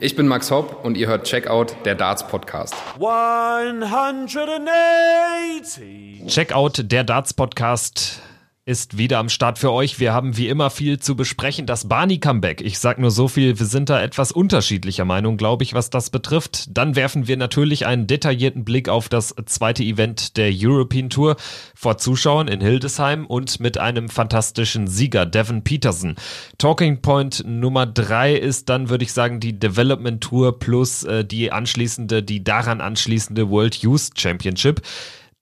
Ich bin Max Hopp und ihr hört Checkout, der Darts Podcast. 180. Checkout, der Darts Podcast ist wieder am Start für euch. Wir haben wie immer viel zu besprechen. Das Barney-Comeback. Ich sag nur so viel, wir sind da etwas unterschiedlicher Meinung, glaube ich, was das betrifft. Dann werfen wir natürlich einen detaillierten Blick auf das zweite Event der European Tour vor Zuschauern in Hildesheim und mit einem fantastischen Sieger, Devin Peterson. Talking Point Nummer drei ist dann, würde ich sagen, die Development Tour plus äh, die anschließende, die daran anschließende World Youth Championship.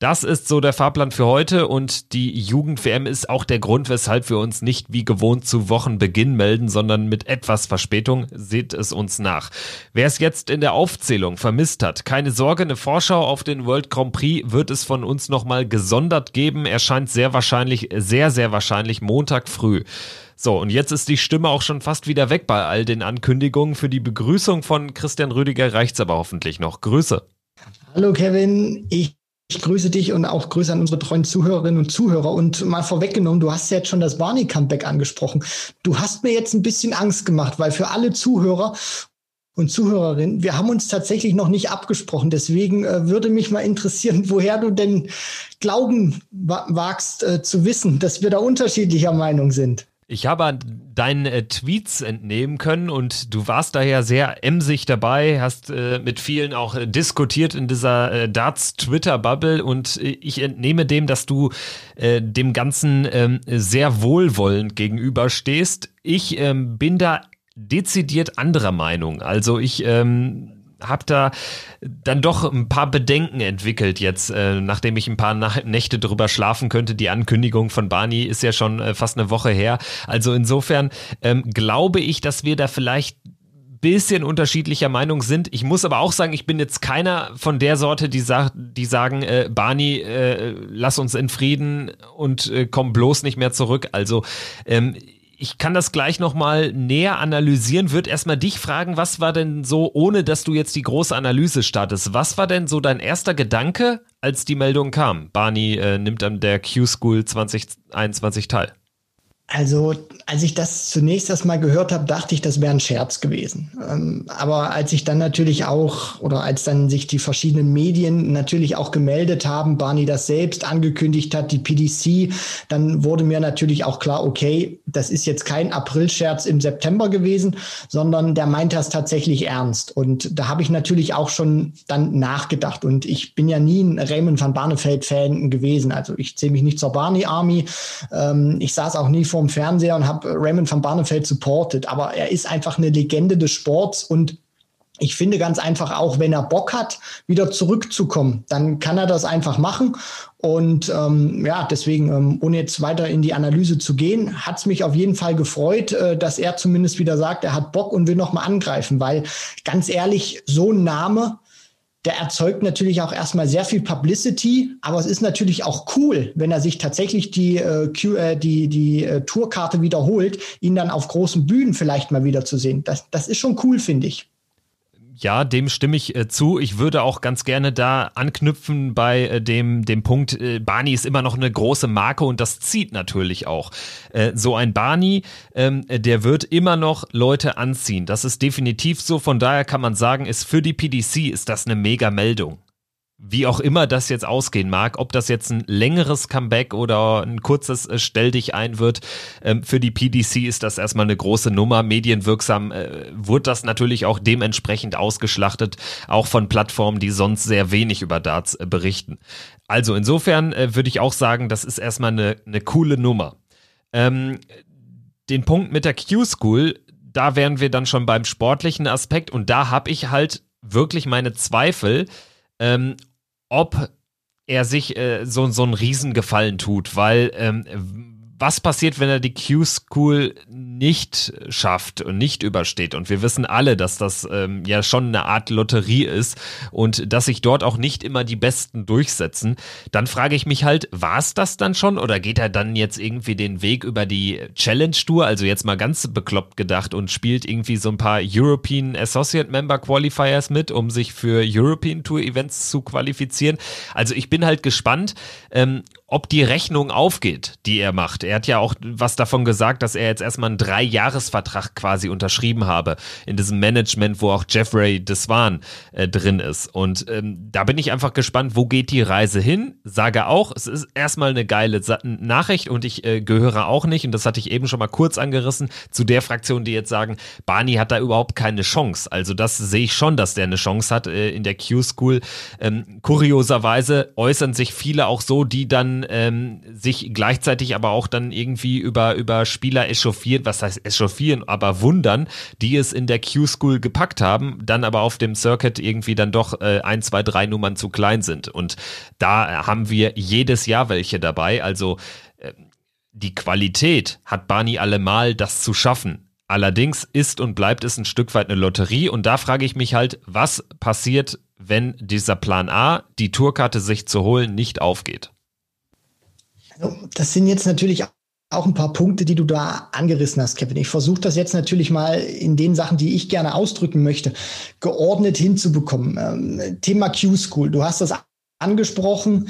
Das ist so der Fahrplan für heute und die Jugend-WM ist auch der Grund, weshalb wir uns nicht wie gewohnt zu Wochenbeginn melden, sondern mit etwas Verspätung. Seht es uns nach. Wer es jetzt in der Aufzählung vermisst hat, keine Sorge, eine Vorschau auf den World Grand Prix wird es von uns nochmal gesondert geben. Erscheint sehr wahrscheinlich, sehr, sehr wahrscheinlich Montag früh. So, und jetzt ist die Stimme auch schon fast wieder weg bei all den Ankündigungen. Für die Begrüßung von Christian Rüdiger reicht's aber hoffentlich noch. Grüße. Hallo Kevin, ich ich grüße dich und auch Grüße an unsere treuen Zuhörerinnen und Zuhörer. Und mal vorweggenommen, du hast ja jetzt schon das Barney-Comeback angesprochen. Du hast mir jetzt ein bisschen Angst gemacht, weil für alle Zuhörer und Zuhörerinnen, wir haben uns tatsächlich noch nicht abgesprochen. Deswegen äh, würde mich mal interessieren, woher du denn glauben wagst äh, zu wissen, dass wir da unterschiedlicher Meinung sind. Ich habe deinen äh, Tweets entnehmen können und du warst daher sehr emsig dabei, hast äh, mit vielen auch äh, diskutiert in dieser äh, Darts-Twitter-Bubble und äh, ich entnehme dem, dass du äh, dem Ganzen ähm, sehr wohlwollend gegenüberstehst. Ich ähm, bin da dezidiert anderer Meinung. Also ich ähm, habe da dann doch ein paar Bedenken entwickelt jetzt, äh, nachdem ich ein paar Nächte drüber schlafen könnte. Die Ankündigung von Barney ist ja schon äh, fast eine Woche her. Also insofern ähm, glaube ich, dass wir da vielleicht bisschen unterschiedlicher Meinung sind. Ich muss aber auch sagen, ich bin jetzt keiner von der Sorte, die, sa die sagen, äh, Barney, äh, lass uns in Frieden und äh, komm bloß nicht mehr zurück. Also ähm, ich kann das gleich nochmal näher analysieren, würde erstmal dich fragen, was war denn so, ohne dass du jetzt die große Analyse startest, was war denn so dein erster Gedanke, als die Meldung kam? Barney äh, nimmt an der Q-School 2021 teil. Also, als ich das zunächst erstmal gehört habe, dachte ich, das wäre ein Scherz gewesen. Ähm, aber als ich dann natürlich auch, oder als dann sich die verschiedenen Medien natürlich auch gemeldet haben, Barney das selbst angekündigt hat, die PDC, dann wurde mir natürlich auch klar, okay, das ist jetzt kein Aprilscherz im September gewesen, sondern der meint das tatsächlich ernst. Und da habe ich natürlich auch schon dann nachgedacht. Und ich bin ja nie ein Raymond van Barneveld-Fan gewesen. Also ich zähle mich nicht zur Barney Army. Ähm, ich saß auch nie vorm Fernseher und habe Raymond van Barneveld supportet. Aber er ist einfach eine Legende des Sports und ich finde ganz einfach auch, wenn er Bock hat, wieder zurückzukommen, dann kann er das einfach machen. Und ähm, ja, deswegen, ähm, ohne jetzt weiter in die Analyse zu gehen, hat es mich auf jeden Fall gefreut, äh, dass er zumindest wieder sagt, er hat Bock und will nochmal angreifen, weil ganz ehrlich, so ein Name, der erzeugt natürlich auch erstmal sehr viel Publicity, aber es ist natürlich auch cool, wenn er sich tatsächlich die, äh, äh, die, die äh, Tourkarte wiederholt, ihn dann auf großen Bühnen vielleicht mal wieder zu sehen. Das, das ist schon cool, finde ich ja, dem stimme ich äh, zu. Ich würde auch ganz gerne da anknüpfen bei äh, dem, dem Punkt, äh, Barney ist immer noch eine große Marke und das zieht natürlich auch. Äh, so ein Barney, ähm, der wird immer noch Leute anziehen. Das ist definitiv so. Von daher kann man sagen, ist für die PDC ist das eine mega Meldung wie auch immer das jetzt ausgehen mag, ob das jetzt ein längeres Comeback oder ein kurzes äh, Stell dich ein wird, ähm, für die PDC ist das erstmal eine große Nummer. Medienwirksam äh, wurde das natürlich auch dementsprechend ausgeschlachtet, auch von Plattformen, die sonst sehr wenig über Darts äh, berichten. Also insofern äh, würde ich auch sagen, das ist erstmal eine, eine coole Nummer. Ähm, den Punkt mit der Q-School, da wären wir dann schon beim sportlichen Aspekt und da habe ich halt wirklich meine Zweifel, ähm, ob er sich äh, so, so einen Riesengefallen tut, weil ähm, was passiert, wenn er die Q-School nicht schafft und nicht übersteht? Und wir wissen alle, dass das ähm, ja schon eine Art Lotterie ist und dass sich dort auch nicht immer die Besten durchsetzen. Dann frage ich mich halt, war es das dann schon oder geht er dann jetzt irgendwie den Weg über die Challenge Tour, also jetzt mal ganz bekloppt gedacht und spielt irgendwie so ein paar European Associate Member Qualifiers mit, um sich für European Tour Events zu qualifizieren? Also ich bin halt gespannt. Ähm, ob die Rechnung aufgeht, die er macht. Er hat ja auch was davon gesagt, dass er jetzt erstmal einen Dreijahresvertrag quasi unterschrieben habe in diesem Management, wo auch Jeffrey Deswan äh, drin ist. Und ähm, da bin ich einfach gespannt, wo geht die Reise hin? Sage auch, es ist erstmal eine geile Sa Nachricht und ich äh, gehöre auch nicht, und das hatte ich eben schon mal kurz angerissen, zu der Fraktion, die jetzt sagen, Barney hat da überhaupt keine Chance. Also das sehe ich schon, dass der eine Chance hat äh, in der Q-School. Ähm, kurioserweise äußern sich viele auch so, die dann ähm, sich gleichzeitig aber auch dann irgendwie über, über Spieler echauffiert, was heißt echauffieren, aber wundern, die es in der Q-School gepackt haben, dann aber auf dem Circuit irgendwie dann doch äh, ein, zwei, drei Nummern zu klein sind. Und da haben wir jedes Jahr welche dabei. Also äh, die Qualität hat Barney allemal, das zu schaffen. Allerdings ist und bleibt es ein Stück weit eine Lotterie und da frage ich mich halt, was passiert, wenn dieser Plan A, die Tourkarte sich zu holen, nicht aufgeht? Also, das sind jetzt natürlich auch ein paar Punkte, die du da angerissen hast, Kevin. Ich versuche das jetzt natürlich mal in den Sachen, die ich gerne ausdrücken möchte, geordnet hinzubekommen. Ähm, Thema Q-School, du hast das angesprochen.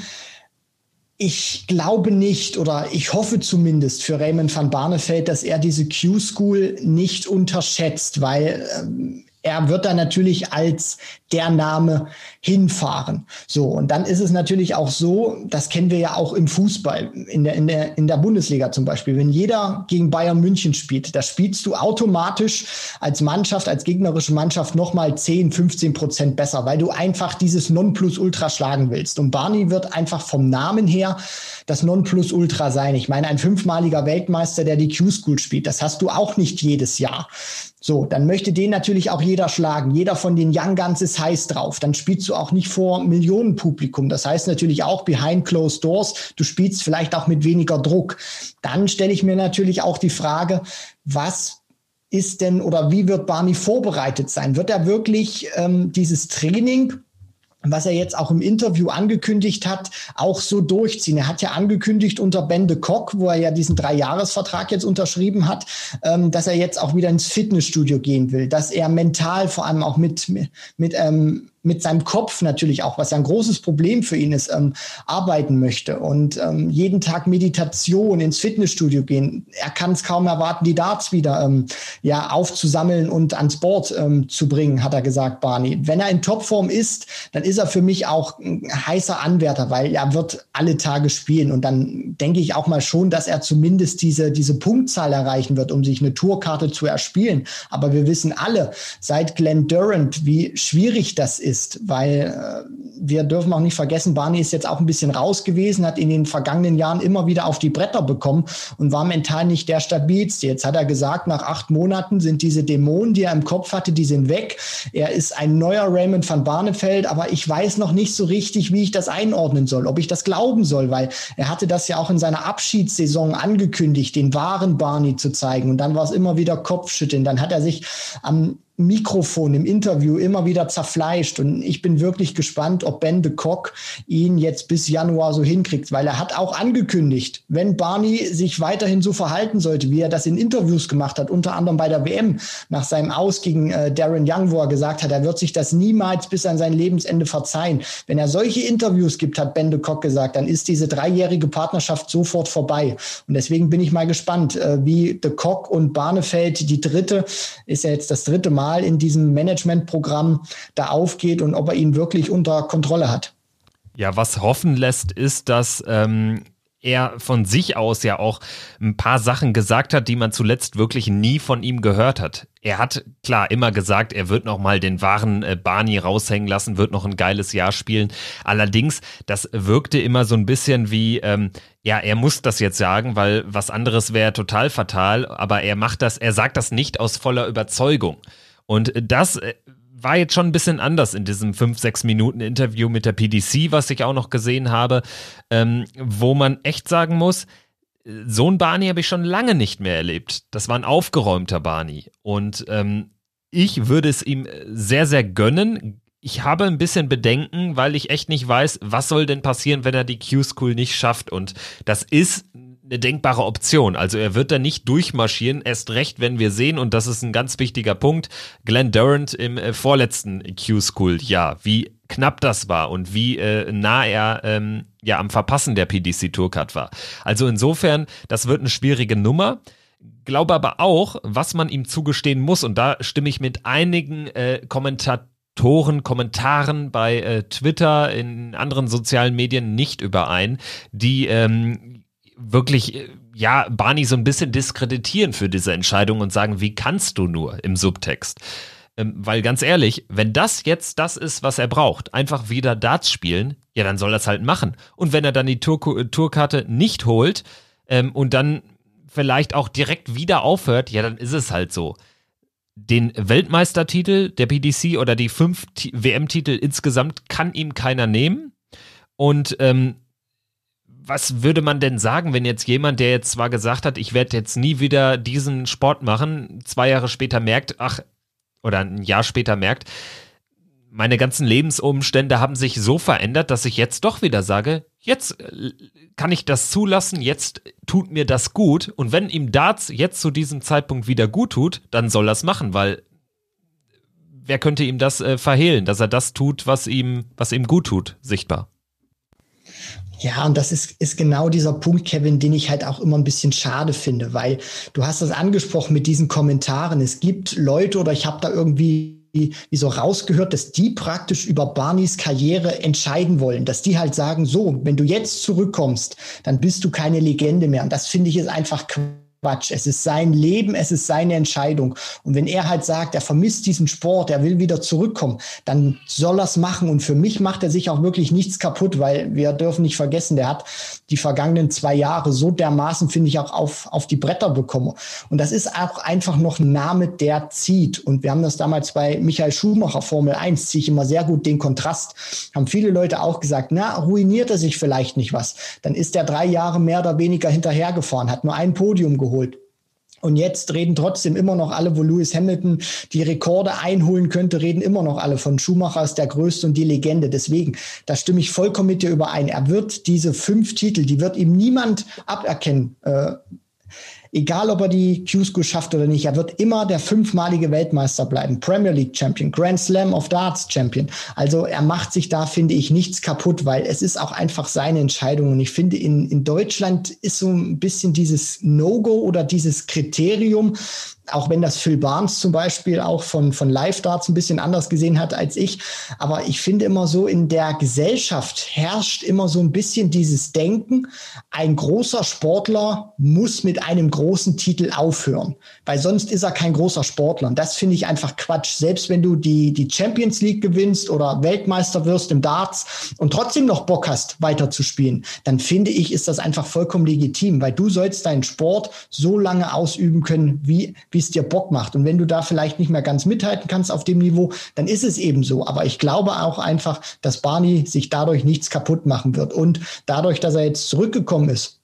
Ich glaube nicht oder ich hoffe zumindest für Raymond van Barneveld, dass er diese Q-School nicht unterschätzt, weil ähm, er wird da natürlich als der Name hinfahren. So, und dann ist es natürlich auch so, das kennen wir ja auch im Fußball, in der, in der, in der Bundesliga zum Beispiel. Wenn jeder gegen Bayern München spielt, da spielst du automatisch als Mannschaft, als gegnerische Mannschaft nochmal 10, 15 Prozent besser, weil du einfach dieses Nonplusultra schlagen willst. Und Barney wird einfach vom Namen her das Nonplusultra sein. Ich meine, ein fünfmaliger Weltmeister, der die Q-School spielt, das hast du auch nicht jedes Jahr. So, dann möchte den natürlich auch jeder schlagen. Jeder von den Young Guns ist heiß drauf. Dann spielst du auch nicht vor Millionenpublikum. Das heißt natürlich auch behind closed doors. Du spielst vielleicht auch mit weniger Druck. Dann stelle ich mir natürlich auch die Frage, was ist denn oder wie wird Barney vorbereitet sein? Wird er wirklich ähm, dieses Training was er jetzt auch im Interview angekündigt hat, auch so durchziehen. Er hat ja angekündigt unter Bende Koch, wo er ja diesen Dreijahresvertrag jetzt unterschrieben hat, ähm, dass er jetzt auch wieder ins Fitnessstudio gehen will, dass er mental vor allem auch mit, mit ähm, mit seinem Kopf natürlich auch, was ja ein großes Problem für ihn ist, ähm, arbeiten möchte und ähm, jeden Tag Meditation ins Fitnessstudio gehen. Er kann es kaum erwarten, die Darts wieder ähm, ja aufzusammeln und ans Board ähm, zu bringen, hat er gesagt, Barney. Wenn er in Topform ist, dann ist er für mich auch ein heißer Anwärter, weil er wird alle Tage spielen und dann denke ich auch mal schon, dass er zumindest diese diese Punktzahl erreichen wird, um sich eine Tourkarte zu erspielen. Aber wir wissen alle, seit Glenn Durant, wie schwierig das ist ist, weil äh, wir dürfen auch nicht vergessen, Barney ist jetzt auch ein bisschen raus gewesen, hat in den vergangenen Jahren immer wieder auf die Bretter bekommen und war mental nicht der stabilste. Jetzt hat er gesagt, nach acht Monaten sind diese Dämonen, die er im Kopf hatte, die sind weg. Er ist ein neuer Raymond van Barneveld, aber ich weiß noch nicht so richtig, wie ich das einordnen soll, ob ich das glauben soll, weil er hatte das ja auch in seiner Abschiedssaison angekündigt, den wahren Barney zu zeigen und dann war es immer wieder Kopfschütteln. Dann hat er sich am Mikrofon im Interview immer wieder zerfleischt. Und ich bin wirklich gespannt, ob Ben de Kock ihn jetzt bis Januar so hinkriegt, weil er hat auch angekündigt, wenn Barney sich weiterhin so verhalten sollte, wie er das in Interviews gemacht hat, unter anderem bei der WM nach seinem Aus gegen äh, Darren Young, wo er gesagt hat, er wird sich das niemals bis an sein Lebensende verzeihen. Wenn er solche Interviews gibt, hat Ben de Kock gesagt, dann ist diese dreijährige Partnerschaft sofort vorbei. Und deswegen bin ich mal gespannt, äh, wie de Kock und Barnefeld, die dritte, ist ja jetzt das dritte Mal, Mal in diesem Managementprogramm da aufgeht und ob er ihn wirklich unter Kontrolle hat. Ja, was hoffen lässt, ist, dass ähm, er von sich aus ja auch ein paar Sachen gesagt hat, die man zuletzt wirklich nie von ihm gehört hat. Er hat klar immer gesagt, er wird noch mal den wahren äh, Barney raushängen lassen, wird noch ein geiles Jahr spielen. Allerdings, das wirkte immer so ein bisschen wie, ähm, ja, er muss das jetzt sagen, weil was anderes wäre total fatal. Aber er macht das, er sagt das nicht aus voller Überzeugung. Und das äh, war jetzt schon ein bisschen anders in diesem 5-6 Minuten Interview mit der PDC, was ich auch noch gesehen habe, ähm, wo man echt sagen muss, so ein Barney habe ich schon lange nicht mehr erlebt. Das war ein aufgeräumter Barney. Und ähm, ich würde es ihm sehr, sehr gönnen. Ich habe ein bisschen Bedenken, weil ich echt nicht weiß, was soll denn passieren, wenn er die Q-School nicht schafft. Und das ist eine denkbare Option. Also er wird da nicht durchmarschieren, erst recht, wenn wir sehen, und das ist ein ganz wichtiger Punkt, Glenn Durant im äh, vorletzten Q-School, ja, wie knapp das war und wie äh, nah er ähm, ja am Verpassen der PDC Tourcard war. Also insofern, das wird eine schwierige Nummer. Glaube aber auch, was man ihm zugestehen muss, und da stimme ich mit einigen äh, Kommentatoren, Kommentaren bei äh, Twitter, in anderen sozialen Medien nicht überein, die ähm, wirklich äh, ja Barney so ein bisschen diskreditieren für diese Entscheidung und sagen, wie kannst du nur im Subtext? Ähm, weil ganz ehrlich, wenn das jetzt das ist, was er braucht, einfach wieder Darts spielen, ja, dann soll er es halt machen. Und wenn er dann die Tour äh, Tourkarte nicht holt ähm, und dann vielleicht auch direkt wieder aufhört, ja, dann ist es halt so. Den Weltmeistertitel der PDC oder die fünf WM-Titel insgesamt kann ihm keiner nehmen. Und ähm, was würde man denn sagen, wenn jetzt jemand, der jetzt zwar gesagt hat, ich werde jetzt nie wieder diesen Sport machen, zwei Jahre später merkt, ach, oder ein Jahr später merkt, meine ganzen Lebensumstände haben sich so verändert, dass ich jetzt doch wieder sage, jetzt äh, kann ich das zulassen, jetzt tut mir das gut. Und wenn ihm Darts jetzt zu diesem Zeitpunkt wieder gut tut, dann soll er es machen, weil wer könnte ihm das äh, verhehlen, dass er das tut, was ihm, was ihm gut tut, sichtbar. Ja, und das ist, ist genau dieser Punkt, Kevin, den ich halt auch immer ein bisschen schade finde, weil du hast das angesprochen mit diesen Kommentaren. Es gibt Leute oder ich habe da irgendwie wie so rausgehört, dass die praktisch über Barneys Karriere entscheiden wollen, dass die halt sagen, so, wenn du jetzt zurückkommst, dann bist du keine Legende mehr. Und das finde ich ist einfach Quatsch. Es ist sein Leben, es ist seine Entscheidung. Und wenn er halt sagt, er vermisst diesen Sport, er will wieder zurückkommen, dann soll er es machen. Und für mich macht er sich auch wirklich nichts kaputt, weil wir dürfen nicht vergessen, der hat die vergangenen zwei Jahre so dermaßen, finde ich, auch auf, auf die Bretter bekommen. Und das ist auch einfach noch ein Name, der zieht. Und wir haben das damals bei Michael Schumacher Formel 1, ziehe ich immer sehr gut den Kontrast. Haben viele Leute auch gesagt, na, ruiniert er sich vielleicht nicht was. Dann ist er drei Jahre mehr oder weniger hinterhergefahren, hat nur ein Podium geholt geholt. Und jetzt reden trotzdem immer noch alle, wo Lewis Hamilton die Rekorde einholen könnte, reden immer noch alle von Schumacher ist der Größte und die Legende. Deswegen, da stimme ich vollkommen mit dir überein. Er wird diese fünf Titel, die wird ihm niemand aberkennen. Äh, egal ob er die Q-School schafft oder nicht, er wird immer der fünfmalige Weltmeister bleiben. Premier League Champion, Grand Slam of Darts Champion. Also er macht sich da, finde ich, nichts kaputt, weil es ist auch einfach seine Entscheidung. Und ich finde, in, in Deutschland ist so ein bisschen dieses No-Go oder dieses Kriterium, auch wenn das Phil Barnes zum Beispiel auch von, von Live Darts ein bisschen anders gesehen hat als ich. Aber ich finde immer so, in der Gesellschaft herrscht immer so ein bisschen dieses Denken, ein großer Sportler muss mit einem großen Titel aufhören, weil sonst ist er kein großer Sportler. Und das finde ich einfach Quatsch. Selbst wenn du die, die Champions League gewinnst oder Weltmeister wirst im Darts und trotzdem noch Bock hast, weiter zu spielen, dann finde ich, ist das einfach vollkommen legitim, weil du sollst deinen Sport so lange ausüben können, wie, wie es dir Bock macht. Und wenn du da vielleicht nicht mehr ganz mithalten kannst auf dem Niveau, dann ist es eben so. Aber ich glaube auch einfach, dass Barney sich dadurch nichts kaputt machen wird. Und dadurch, dass er jetzt zurückgekommen ist,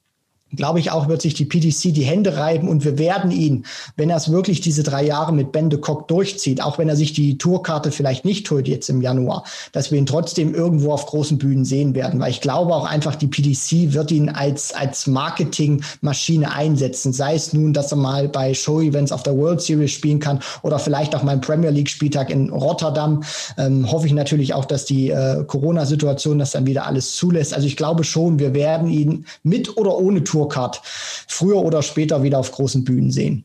glaube ich auch, wird sich die PDC die Hände reiben und wir werden ihn, wenn er es wirklich diese drei Jahre mit Ben de Kock durchzieht, auch wenn er sich die Tourkarte vielleicht nicht holt jetzt im Januar, dass wir ihn trotzdem irgendwo auf großen Bühnen sehen werden, weil ich glaube auch einfach, die PDC wird ihn als, als Marketingmaschine einsetzen, sei es nun, dass er mal bei Show-Events auf der World Series spielen kann oder vielleicht auch mal im Premier League-Spieltag in Rotterdam. Ähm, hoffe ich natürlich auch, dass die äh, Corona-Situation das dann wieder alles zulässt. Also ich glaube schon, wir werden ihn mit oder ohne Tour Tourcard früher oder später wieder auf großen Bühnen sehen.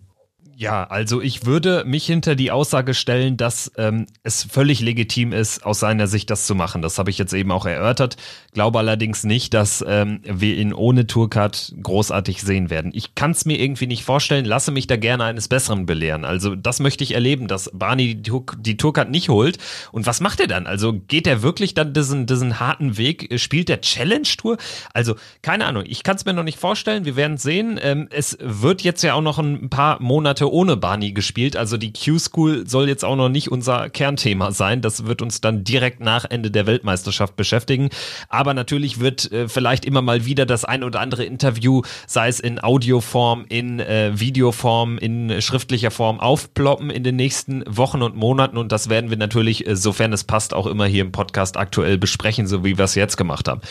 Ja, also ich würde mich hinter die Aussage stellen, dass ähm, es völlig legitim ist, aus seiner Sicht das zu machen. Das habe ich jetzt eben auch erörtert. Glaube allerdings nicht, dass ähm, wir ihn ohne Tourcard großartig sehen werden. Ich kann es mir irgendwie nicht vorstellen, lasse mich da gerne eines Besseren belehren. Also das möchte ich erleben, dass Barney die, die Tourcard nicht holt. Und was macht er dann? Also geht er wirklich dann diesen, diesen harten Weg? Spielt der Challenge-Tour? Also keine Ahnung, ich kann es mir noch nicht vorstellen. Wir werden sehen. Ähm, es wird jetzt ja auch noch ein paar Monate ohne Barney gespielt. Also die Q-School soll jetzt auch noch nicht unser Kernthema sein. Das wird uns dann direkt nach Ende der Weltmeisterschaft beschäftigen. Aber natürlich wird äh, vielleicht immer mal wieder das ein oder andere Interview, sei es in Audioform, in äh, Videoform, in schriftlicher Form aufploppen in den nächsten Wochen und Monaten. Und das werden wir natürlich, äh, sofern es passt, auch immer hier im Podcast aktuell besprechen, so wie wir es jetzt gemacht haben.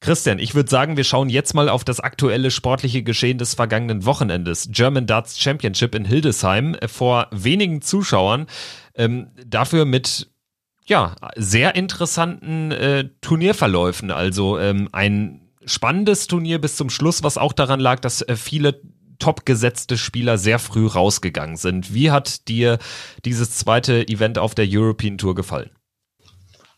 Christian, ich würde sagen, wir schauen jetzt mal auf das aktuelle sportliche Geschehen des vergangenen Wochenendes. German Darts Championship in Hildesheim vor wenigen Zuschauern. Ähm, dafür mit ja, sehr interessanten äh, Turnierverläufen. Also ähm, ein spannendes Turnier bis zum Schluss, was auch daran lag, dass äh, viele top gesetzte Spieler sehr früh rausgegangen sind. Wie hat dir dieses zweite Event auf der European Tour gefallen?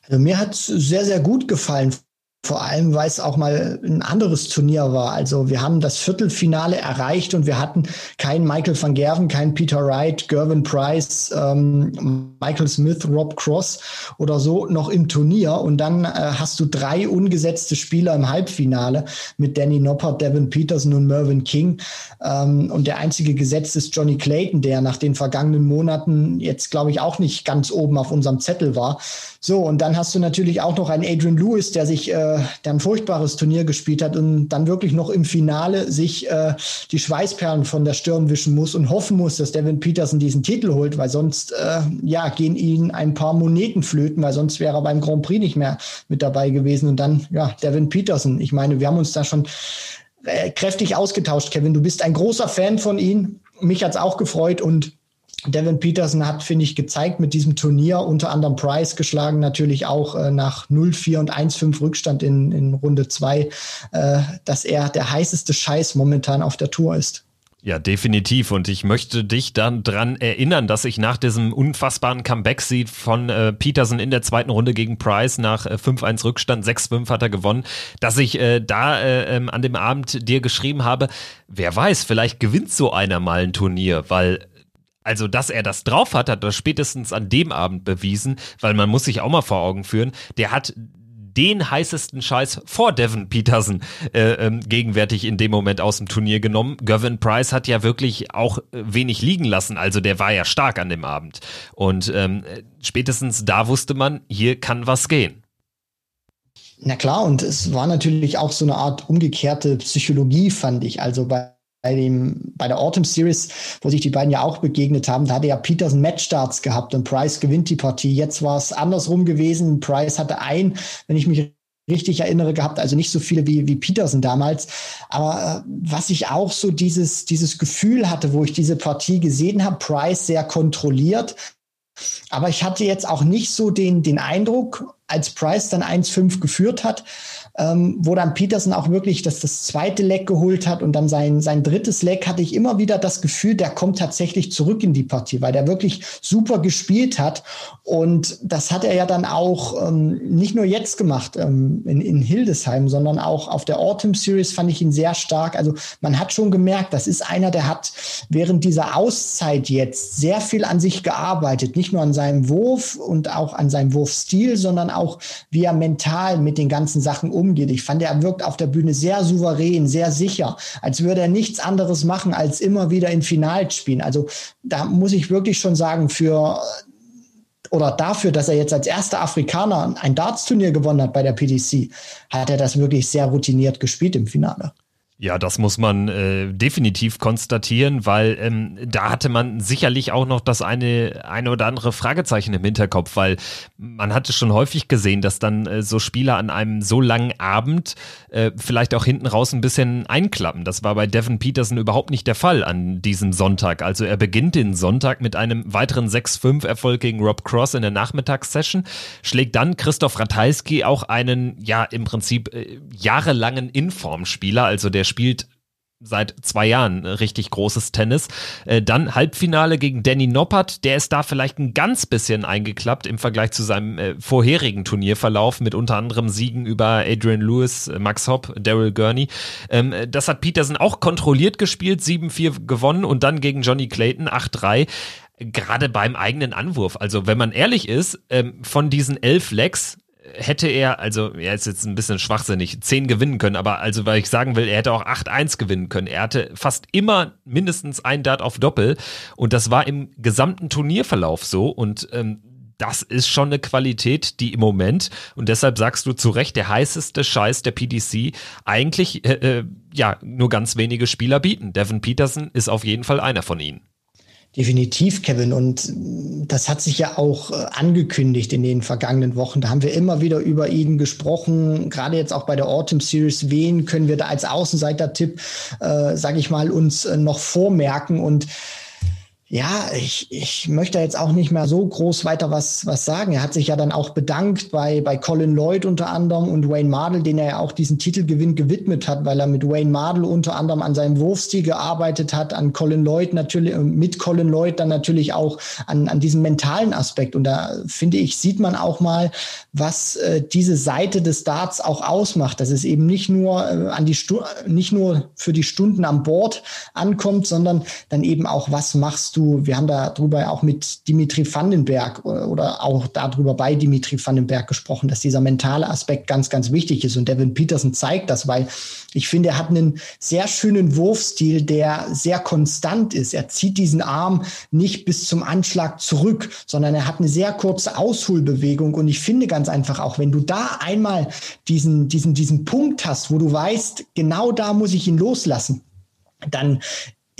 Also mir hat es sehr, sehr gut gefallen. Vor allem, weil es auch mal ein anderes Turnier war. Also wir haben das Viertelfinale erreicht und wir hatten keinen Michael van Gerven, keinen Peter Wright, Gervin Price, ähm, Michael Smith, Rob Cross oder so noch im Turnier. Und dann äh, hast du drei ungesetzte Spieler im Halbfinale mit Danny Noppert, Devin Peterson und Mervyn King. Ähm, und der einzige Gesetz ist Johnny Clayton, der nach den vergangenen Monaten jetzt, glaube ich, auch nicht ganz oben auf unserem Zettel war. So, und dann hast du natürlich auch noch einen Adrian Lewis, der sich, äh, der ein furchtbares Turnier gespielt hat und dann wirklich noch im Finale sich äh, die Schweißperlen von der Stirn wischen muss und hoffen muss, dass Devin Peterson diesen Titel holt, weil sonst, äh, ja, gehen ihnen ein paar Moneten flöten, weil sonst wäre er beim Grand Prix nicht mehr mit dabei gewesen. Und dann, ja, Devin Peterson. Ich meine, wir haben uns da schon äh, kräftig ausgetauscht, Kevin. Du bist ein großer Fan von ihm. Mich hat's auch gefreut und Devin Peterson hat, finde ich, gezeigt mit diesem Turnier, unter anderem Price geschlagen, natürlich auch äh, nach 0-4 und 1-5 Rückstand in, in Runde 2, äh, dass er der heißeste Scheiß momentan auf der Tour ist. Ja, definitiv. Und ich möchte dich dann dran erinnern, dass ich nach diesem unfassbaren Comeback-Seed von äh, Peterson in der zweiten Runde gegen Price nach äh, 5-1 Rückstand, 6-5 hat er gewonnen, dass ich äh, da äh, ähm, an dem Abend dir geschrieben habe, wer weiß, vielleicht gewinnt so einer mal ein Turnier, weil also, dass er das drauf hat, hat er spätestens an dem Abend bewiesen, weil man muss sich auch mal vor Augen führen, der hat den heißesten Scheiß vor Devin Peterson äh, ähm, gegenwärtig in dem Moment aus dem Turnier genommen. Gavin Price hat ja wirklich auch äh, wenig liegen lassen, also der war ja stark an dem Abend. Und ähm, spätestens da wusste man, hier kann was gehen. Na klar, und es war natürlich auch so eine Art umgekehrte Psychologie, fand ich. Also bei bei dem, bei der Autumn Series, wo sich die beiden ja auch begegnet haben, da hatte ja Peterson Matchstarts gehabt und Price gewinnt die Partie. Jetzt war es andersrum gewesen. Price hatte ein, wenn ich mich richtig erinnere, gehabt, also nicht so viele wie, wie Peterson damals. Aber äh, was ich auch so dieses, dieses Gefühl hatte, wo ich diese Partie gesehen habe, Price sehr kontrolliert. Aber ich hatte jetzt auch nicht so den, den Eindruck, als Price dann 1-5 geführt hat, ähm, wo dann Peterson auch wirklich das, das zweite Leck geholt hat und dann sein, sein drittes Leck hatte ich immer wieder das Gefühl, der kommt tatsächlich zurück in die Partie, weil der wirklich super gespielt hat. Und das hat er ja dann auch ähm, nicht nur jetzt gemacht ähm, in, in Hildesheim, sondern auch auf der Autumn Series fand ich ihn sehr stark. Also man hat schon gemerkt, das ist einer, der hat während dieser Auszeit jetzt sehr viel an sich gearbeitet, nicht nur an seinem Wurf und auch an seinem Wurfstil, sondern auch wie er mental mit den ganzen Sachen umgeht. Ich fand, er wirkt auf der Bühne sehr souverän, sehr sicher, als würde er nichts anderes machen, als immer wieder in Finals spielen. Also da muss ich wirklich schon sagen, für oder dafür, dass er jetzt als erster Afrikaner ein Darts-Turnier gewonnen hat bei der PDC, hat er das wirklich sehr routiniert gespielt im Finale. Ja, das muss man äh, definitiv konstatieren, weil ähm, da hatte man sicherlich auch noch das eine, eine oder andere Fragezeichen im Hinterkopf, weil man hatte schon häufig gesehen, dass dann äh, so Spieler an einem so langen Abend äh, vielleicht auch hinten raus ein bisschen einklappen. Das war bei Devin Peterson überhaupt nicht der Fall an diesem Sonntag. Also er beginnt den Sonntag mit einem weiteren 6-5-Erfolg gegen Rob Cross in der Nachmittagssession, schlägt dann Christoph Ratajski auch einen, ja, im Prinzip äh, jahrelangen Informspieler, also der spielt seit zwei Jahren richtig großes Tennis. Äh, dann Halbfinale gegen Danny Noppert, der ist da vielleicht ein ganz bisschen eingeklappt im Vergleich zu seinem äh, vorherigen Turnierverlauf mit unter anderem Siegen über Adrian Lewis, Max Hopp, Daryl Gurney. Ähm, das hat Peterson auch kontrolliert gespielt, 7-4 gewonnen und dann gegen Johnny Clayton 8-3 gerade beim eigenen Anwurf. Also wenn man ehrlich ist, ähm, von diesen elf Legs hätte er, also er ist jetzt ein bisschen schwachsinnig, 10 gewinnen können, aber also weil ich sagen will, er hätte auch 8-1 gewinnen können. Er hatte fast immer mindestens ein Dart auf Doppel und das war im gesamten Turnierverlauf so und ähm, das ist schon eine Qualität, die im Moment, und deshalb sagst du zu Recht, der heißeste Scheiß der PDC eigentlich äh, äh, ja nur ganz wenige Spieler bieten. Devin Peterson ist auf jeden Fall einer von ihnen. Definitiv, Kevin. Und das hat sich ja auch äh, angekündigt in den vergangenen Wochen. Da haben wir immer wieder über ihn gesprochen, gerade jetzt auch bei der Autumn Series. Wen können wir da als Außenseiter-Tipp, äh, sage ich mal, uns äh, noch vormerken? Und Ja, ich, ich möchte jetzt auch nicht mehr so groß weiter was, was sagen. Er hat sich ja dann auch bedankt bei, bei Colin Lloyd unter anderem und Wayne Mardell, den er ja auch diesen Titelgewinn gewidmet hat, weil er mit Wayne Mardell unter anderem an seinem Wurfstil gearbeitet hat, an Colin Lloyd natürlich, mit Colin Lloyd dann natürlich auch an, an diesem mentalen Aspekt. Und da finde ich, sieht man auch mal, was äh, diese Seite des Darts auch ausmacht, dass es eben nicht nur äh, an die Stu nicht nur für die Stunden am Bord ankommt, sondern dann eben auch, was machst du du, wir haben darüber auch mit Dimitri Vandenberg oder auch darüber bei Dimitri Vandenberg gesprochen, dass dieser mentale Aspekt ganz, ganz wichtig ist. Und Devin Peterson zeigt das, weil ich finde, er hat einen sehr schönen Wurfstil, der sehr konstant ist. Er zieht diesen Arm nicht bis zum Anschlag zurück, sondern er hat eine sehr kurze Ausholbewegung. Und ich finde ganz einfach auch, wenn du da einmal diesen, diesen, diesen Punkt hast, wo du weißt, genau da muss ich ihn loslassen, dann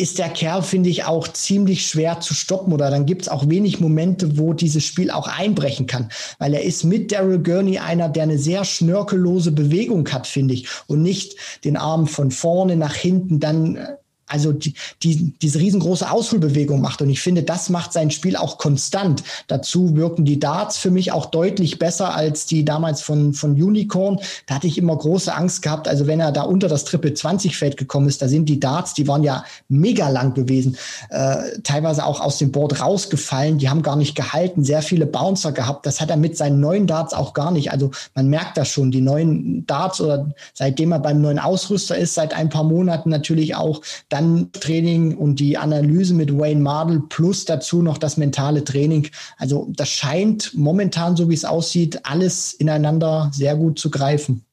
ist der Kerl, finde ich, auch ziemlich schwer zu stoppen oder dann gibt es auch wenig Momente, wo dieses Spiel auch einbrechen kann, weil er ist mit Daryl Gurney einer, der eine sehr schnörkellose Bewegung hat, finde ich, und nicht den Arm von vorne nach hinten dann äh, also die, die, diese riesengroße Ausholbewegung macht. Und ich finde, das macht sein Spiel auch konstant. Dazu wirken die Darts für mich auch deutlich besser als die damals von, von Unicorn. Da hatte ich immer große Angst gehabt. Also wenn er da unter das Triple 20 Feld gekommen ist, da sind die Darts, die waren ja mega lang gewesen, äh, teilweise auch aus dem Board rausgefallen. Die haben gar nicht gehalten, sehr viele Bouncer gehabt. Das hat er mit seinen neuen Darts auch gar nicht. Also man merkt das schon. Die neuen Darts oder seitdem er beim neuen Ausrüster ist, seit ein paar Monaten natürlich auch, da dann Training und die Analyse mit Wayne Mardell plus dazu noch das mentale Training. Also das scheint momentan, so wie es aussieht, alles ineinander sehr gut zu greifen.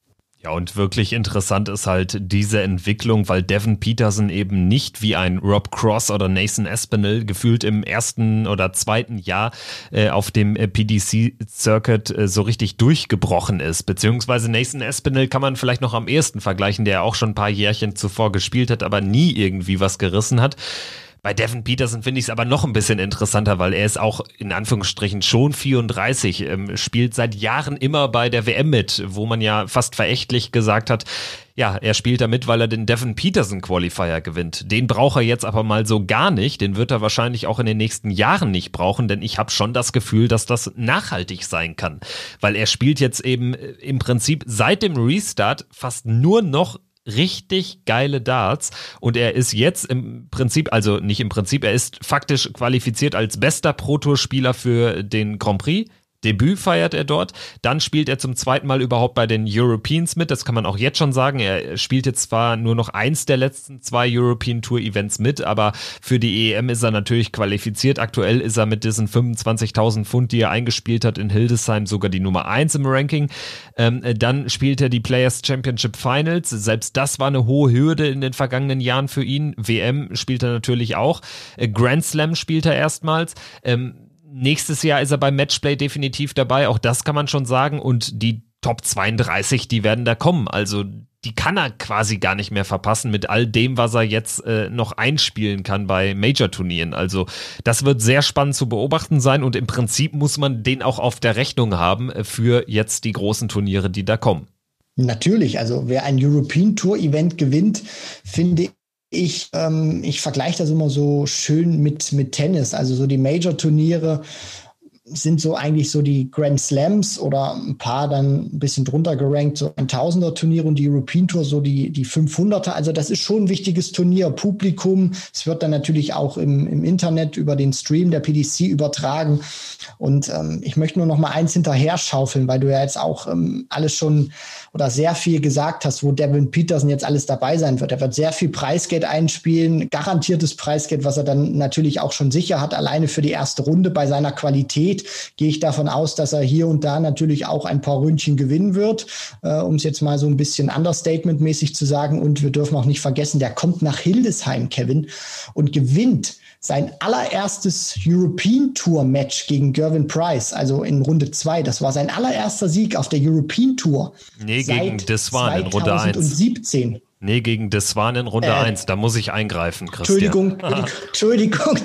Ja, und wirklich interessant ist halt diese Entwicklung, weil Devin Peterson eben nicht wie ein Rob Cross oder Nathan Espinel gefühlt im ersten oder zweiten Jahr äh, auf dem äh, PDC-Circuit äh, so richtig durchgebrochen ist. Beziehungsweise Nathan Espinel kann man vielleicht noch am ehesten vergleichen, der auch schon ein paar Jährchen zuvor gespielt hat, aber nie irgendwie was gerissen hat. Bei Devin Peterson finde ich es aber noch ein bisschen interessanter, weil er ist auch in Anführungsstrichen schon 34, ähm, spielt seit Jahren immer bei der WM mit, wo man ja fast verächtlich gesagt hat, ja, er spielt damit, weil er den Devin Peterson Qualifier gewinnt. Den braucht er jetzt aber mal so gar nicht. Den wird er wahrscheinlich auch in den nächsten Jahren nicht brauchen, denn ich habe schon das Gefühl, dass das nachhaltig sein kann. Weil er spielt jetzt eben äh, im Prinzip seit dem Restart fast nur noch richtig geile Darts. Und er ist jetzt im Prinzip, also nicht im Prinzip, er ist faktisch qualifiziert als bester Pro-Tour-Spieler für den Grand Prix Debüt feiert er dort. Dann spielt er zum zweiten Mal überhaupt bei den Europeans mit. Das kann man auch jetzt schon sagen. Er spielt jetzt zwar nur noch eins der letzten zwei European Tour Events mit, aber für die EM ist er natürlich qualifiziert. Aktuell ist er mit diesen 25.000 Pfund, die er eingespielt hat in Hildesheim, sogar die Nummer eins im Ranking. Ähm, dann spielt er die Players Championship Finals. Selbst das war eine hohe Hürde in den vergangenen Jahren für ihn. WM spielt er natürlich auch. Äh, Grand Slam spielt er erstmals. Ähm, nächstes Jahr ist er beim Matchplay definitiv dabei, auch das kann man schon sagen. Und die Top 32, die werden da kommen. Also die kann er quasi gar nicht mehr verpassen mit all dem, was er jetzt äh, noch einspielen kann bei Major-Turnieren. Also das wird sehr spannend zu beobachten sein und im Prinzip muss man den auch auf der Rechnung haben äh, für jetzt die großen Turniere, die da kommen. Natürlich, also wer ein European Tour Event gewinnt, finde ich, ähm, ich vergleiche das immer so schön mit, mit Tennis. Also so die Major-Turniere sind so eigentlich so die Grand Slams oder ein paar dann ein bisschen drunter gerankt, so ein Tausender-Turnier und die European Tour so die, die 500er. Also das ist schon ein wichtiges Turnier. Publikum, es wird dann natürlich auch im, im Internet über den Stream der PDC übertragen. Und ähm, ich möchte nur noch mal eins hinterher schaufeln, weil du ja jetzt auch ähm, alles schon oder sehr viel gesagt hast, wo Devin Peterson jetzt alles dabei sein wird. Er wird sehr viel Preisgeld einspielen, garantiertes Preisgeld, was er dann natürlich auch schon sicher hat, alleine für die erste Runde bei seiner Qualität gehe ich davon aus, dass er hier und da natürlich auch ein paar Ründchen gewinnen wird, äh, um es jetzt mal so ein bisschen Understatement-mäßig zu sagen. Und wir dürfen auch nicht vergessen, der kommt nach Hildesheim, Kevin, und gewinnt sein allererstes European Tour Match gegen Gervin Price, also in Runde 2. Das war sein allererster Sieg auf der European Tour. Nee, gegen Deswan in Runde 1. 2017. Nee, gegen Deswan in Runde äh, 1. Da muss ich eingreifen, Christian. Entschuldigung, Entschuldigung,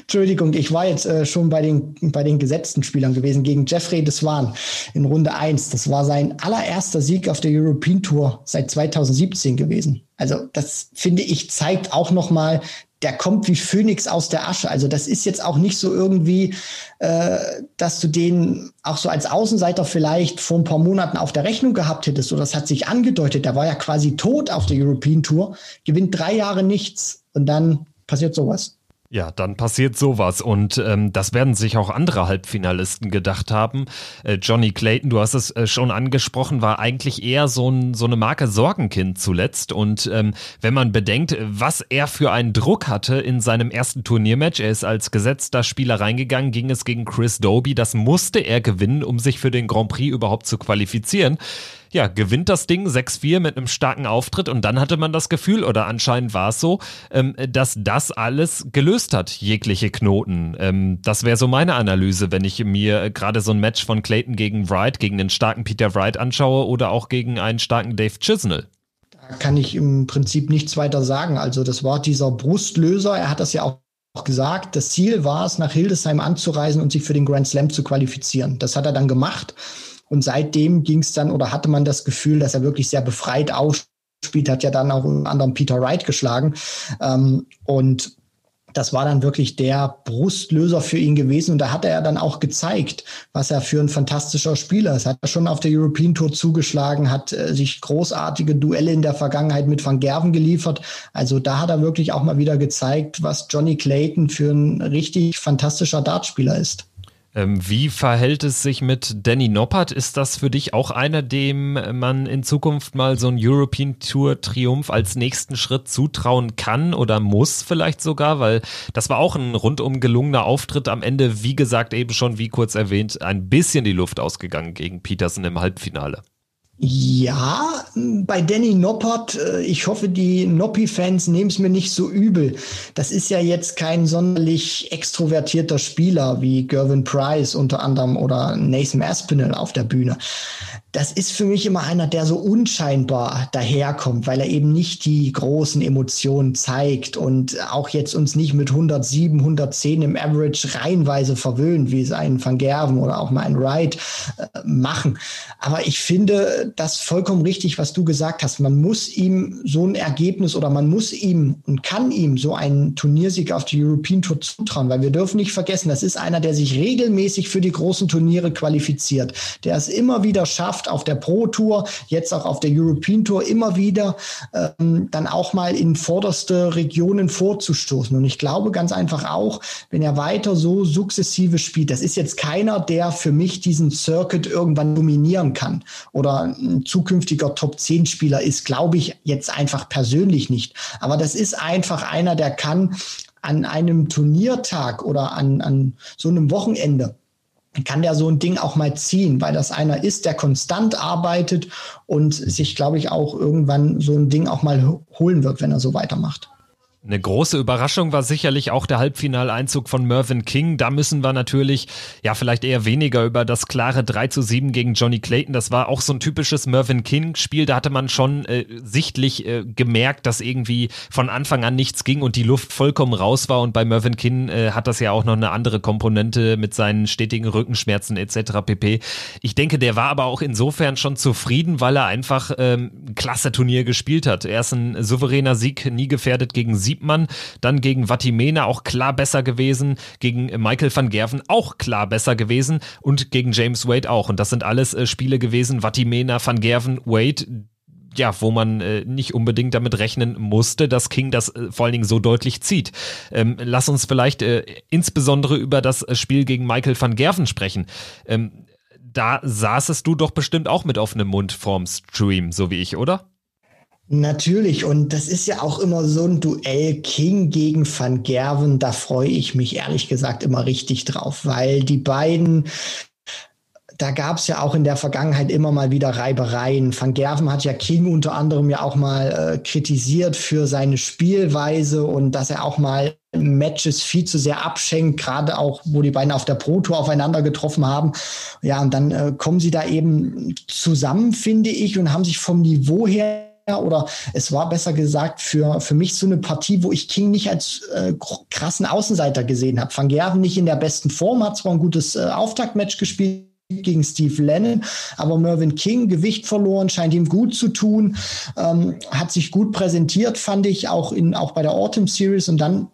Entschuldigung. Ich war jetzt äh, schon bei den, bei den gesetzten Spielern gewesen, gegen Jeffrey Deswan in Runde 1. Das war sein allererster Sieg auf der European Tour seit 2017 gewesen. Also das finde ich zeigt auch noch mal der kommt wie Phönix aus der Asche. Also das ist jetzt auch nicht so irgendwie, äh, dass du den auch so als Außenseiter vielleicht vor ein paar Monaten auf der Rechnung gehabt hättest. Oder das hat sich angedeutet. Der war ja quasi tot auf der European Tour, gewinnt drei Jahre nichts und dann passiert sowas. Ja, dann passiert sowas. Und ähm, das werden sich auch andere Halbfinalisten gedacht haben. Äh, Johnny Clayton, du hast es äh, schon angesprochen, war eigentlich eher so, ein, so eine Marke Sorgenkind zuletzt. Und ähm, wenn man bedenkt, was er für einen Druck hatte in seinem ersten Turniermatch, er ist als gesetzter Spieler reingegangen, ging es gegen Chris Doby, das musste er gewinnen, um sich für den Grand Prix überhaupt zu qualifizieren ja, gewinnt das Ding 6-4 mit einem starken Auftritt und dann hatte man das Gefühl, oder anscheinend war es so, ähm, dass das alles gelöst hat, jegliche Knoten. Ähm, das wäre so meine Analyse, wenn ich mir gerade so ein Match von Clayton gegen Wright, gegen den starken Peter Wright anschaue oder auch gegen einen starken Dave Chisnell Da kann ich im Prinzip nichts weiter sagen. Also das war dieser Brustlöser. Er hat das ja auch gesagt. Das Ziel war es, nach Hildesheim anzureisen und sich für den Grand Slam zu qualifizieren. Das hat er dann gemacht. Und seitdem ging es dann oder hatte man das Gefühl, dass er wirklich sehr befreit ausspielt, hat ja dann auch unter anderem Peter Wright geschlagen. Ähm, und das war dann wirklich der Brustlöser für ihn gewesen. Und da hat er dann auch gezeigt, was er für ein fantastischer Spieler ist. Hat er schon auf der European Tour zugeschlagen, hat äh, sich großartige Duelle in der Vergangenheit mit Van Gerven geliefert. Also da hat er wirklich auch mal wieder gezeigt, was Johnny Clayton für ein richtig fantastischer Dartspieler ist. Ähm, wie verhält es sich mit Danny Noppert? Ist das für dich auch einer, dem man in Zukunft mal so einen European Tour Triumph als nächsten Schritt zutrauen kann oder muss vielleicht sogar? Weil das war auch ein rundum gelungener Auftritt. Am Ende, wie gesagt, eben schon, wie kurz erwähnt, ein bisschen die Luft ausgegangen gegen Peterson im Halbfinale. Ja, bei Danny Noppert, äh, ich hoffe, die Noppi-Fans nehmen es mir nicht so übel. Das ist ja jetzt kein sonderlich extrovertierter Spieler wie Gervin Price unter anderem oder Nathan Aspinall auf der Bühne das ist für mich immer einer, der so unscheinbar daherkommt, weil er eben nicht die großen Emotionen zeigt und auch jetzt uns nicht mit 107, 110 im Average reihenweise verwöhnt, wie es ein Van Gerven oder auch mal ein Wright äh, machen. Aber ich finde das vollkommen richtig, was du gesagt hast. Man muss ihm so ein Ergebnis oder man muss ihm und kann ihm so einen Turniersieg auf die European Tour zutrauen, weil wir dürfen nicht vergessen, das ist einer, der sich regelmäßig für die großen Turniere qualifiziert, der es immer wieder schafft, auf der Pro Tour, jetzt auch auf der European Tour immer wieder ähm, dann auch mal in vorderste Regionen vorzustoßen. Und ich glaube ganz einfach auch, wenn er weiter so sukzessive spielt, das ist jetzt keiner, der für mich diesen Circuit irgendwann dominieren kann oder ein zukünftiger Top 10 Spieler ist, glaube ich jetzt einfach persönlich nicht. Aber das ist einfach einer, der kann an einem Turniertag oder an, an so einem Wochenende kann der so ein Ding auch mal ziehen, weil das einer ist, der konstant arbeitet und sich, glaube ich, auch irgendwann so ein Ding auch mal holen wird, wenn er so weitermacht. Eine große Überraschung war sicherlich auch der Halbfinaleinzug von Mervyn King. Da müssen wir natürlich, ja, vielleicht eher weniger über das klare 3 zu 7 gegen Johnny Clayton. Das war auch so ein typisches Mervyn King-Spiel. Da hatte man schon äh, sichtlich äh, gemerkt, dass irgendwie von Anfang an nichts ging und die Luft vollkommen raus war. Und bei Mervyn King äh, hat das ja auch noch eine andere Komponente mit seinen stetigen Rückenschmerzen etc. pp. Ich denke, der war aber auch insofern schon zufrieden, weil er einfach ähm, ein klasse Turnier gespielt hat. Er ist ein souveräner Sieg, nie gefährdet gegen Sieg Siebmann, dann gegen Vatimena auch klar besser gewesen, gegen Michael van Gerven auch klar besser gewesen und gegen James Wade auch. Und das sind alles äh, Spiele gewesen, Vatimena, van Gerven, Wade, ja, wo man äh, nicht unbedingt damit rechnen musste, dass King das äh, vor allen Dingen so deutlich zieht. Ähm, lass uns vielleicht äh, insbesondere über das äh, Spiel gegen Michael van Gerven sprechen. Ähm, da saßest du doch bestimmt auch mit offenem Mund vorm Stream, so wie ich, oder? Natürlich, und das ist ja auch immer so ein Duell King gegen Van Gerven. Da freue ich mich ehrlich gesagt immer richtig drauf, weil die beiden da gab es ja auch in der Vergangenheit immer mal wieder Reibereien. Van Gerven hat ja King unter anderem ja auch mal äh, kritisiert für seine Spielweise und dass er auch mal Matches viel zu sehr abschenkt, gerade auch, wo die beiden auf der Pro Tour aufeinander getroffen haben. Ja, und dann äh, kommen sie da eben zusammen, finde ich, und haben sich vom Niveau her oder es war besser gesagt für, für mich so eine Partie, wo ich King nicht als äh, krassen Außenseiter gesehen habe. Van Gerven nicht in der besten Form, hat zwar ein gutes äh, Auftaktmatch gespielt gegen Steve Lennon, aber Mervyn King Gewicht verloren, scheint ihm gut zu tun, ähm, hat sich gut präsentiert, fand ich auch in auch bei der Autumn Series und dann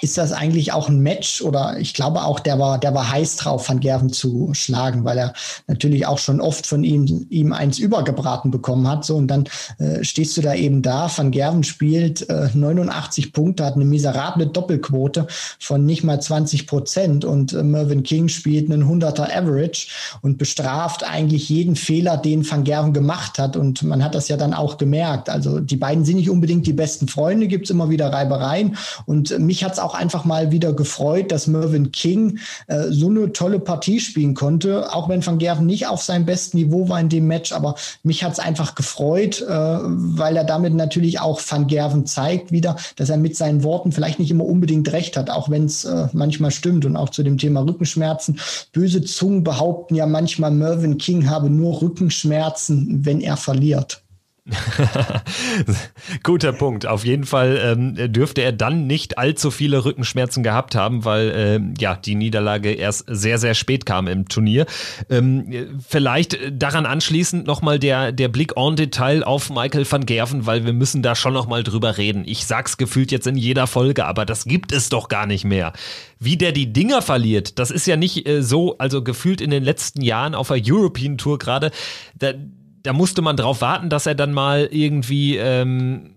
ist das eigentlich auch ein Match oder ich glaube auch, der war, der war heiß drauf, Van Gerven zu schlagen, weil er natürlich auch schon oft von ihm, ihm eins übergebraten bekommen hat. So, und dann äh, stehst du da eben da. Van Gerven spielt äh, 89 Punkte, hat eine miserable Doppelquote von nicht mal 20 Prozent und äh, Mervyn King spielt einen 100er Average und bestraft eigentlich jeden Fehler, den Van Gerven gemacht hat. Und man hat das ja dann auch gemerkt. Also die beiden sind nicht unbedingt die besten Freunde, gibt's immer wieder Reibereien. Und mich hat's auch einfach mal wieder gefreut, dass Mervyn King äh, so eine tolle Partie spielen konnte, auch wenn Van Gerven nicht auf seinem besten Niveau war in dem Match, aber mich hat es einfach gefreut, äh, weil er damit natürlich auch Van Gerven zeigt wieder, dass er mit seinen Worten vielleicht nicht immer unbedingt recht hat, auch wenn es äh, manchmal stimmt und auch zu dem Thema Rückenschmerzen. Böse Zungen behaupten ja manchmal, Mervyn King habe nur Rückenschmerzen, wenn er verliert. Guter Punkt. Auf jeden Fall ähm, dürfte er dann nicht allzu viele Rückenschmerzen gehabt haben, weil äh, ja die Niederlage erst sehr, sehr spät kam im Turnier. Ähm, vielleicht daran anschließend nochmal der, der Blick en Detail auf Michael van Gerven, weil wir müssen da schon nochmal drüber reden. Ich sag's gefühlt jetzt in jeder Folge, aber das gibt es doch gar nicht mehr. Wie der die Dinger verliert, das ist ja nicht äh, so, also gefühlt in den letzten Jahren auf der European Tour gerade. Da, da musste man drauf warten, dass er dann mal irgendwie ähm,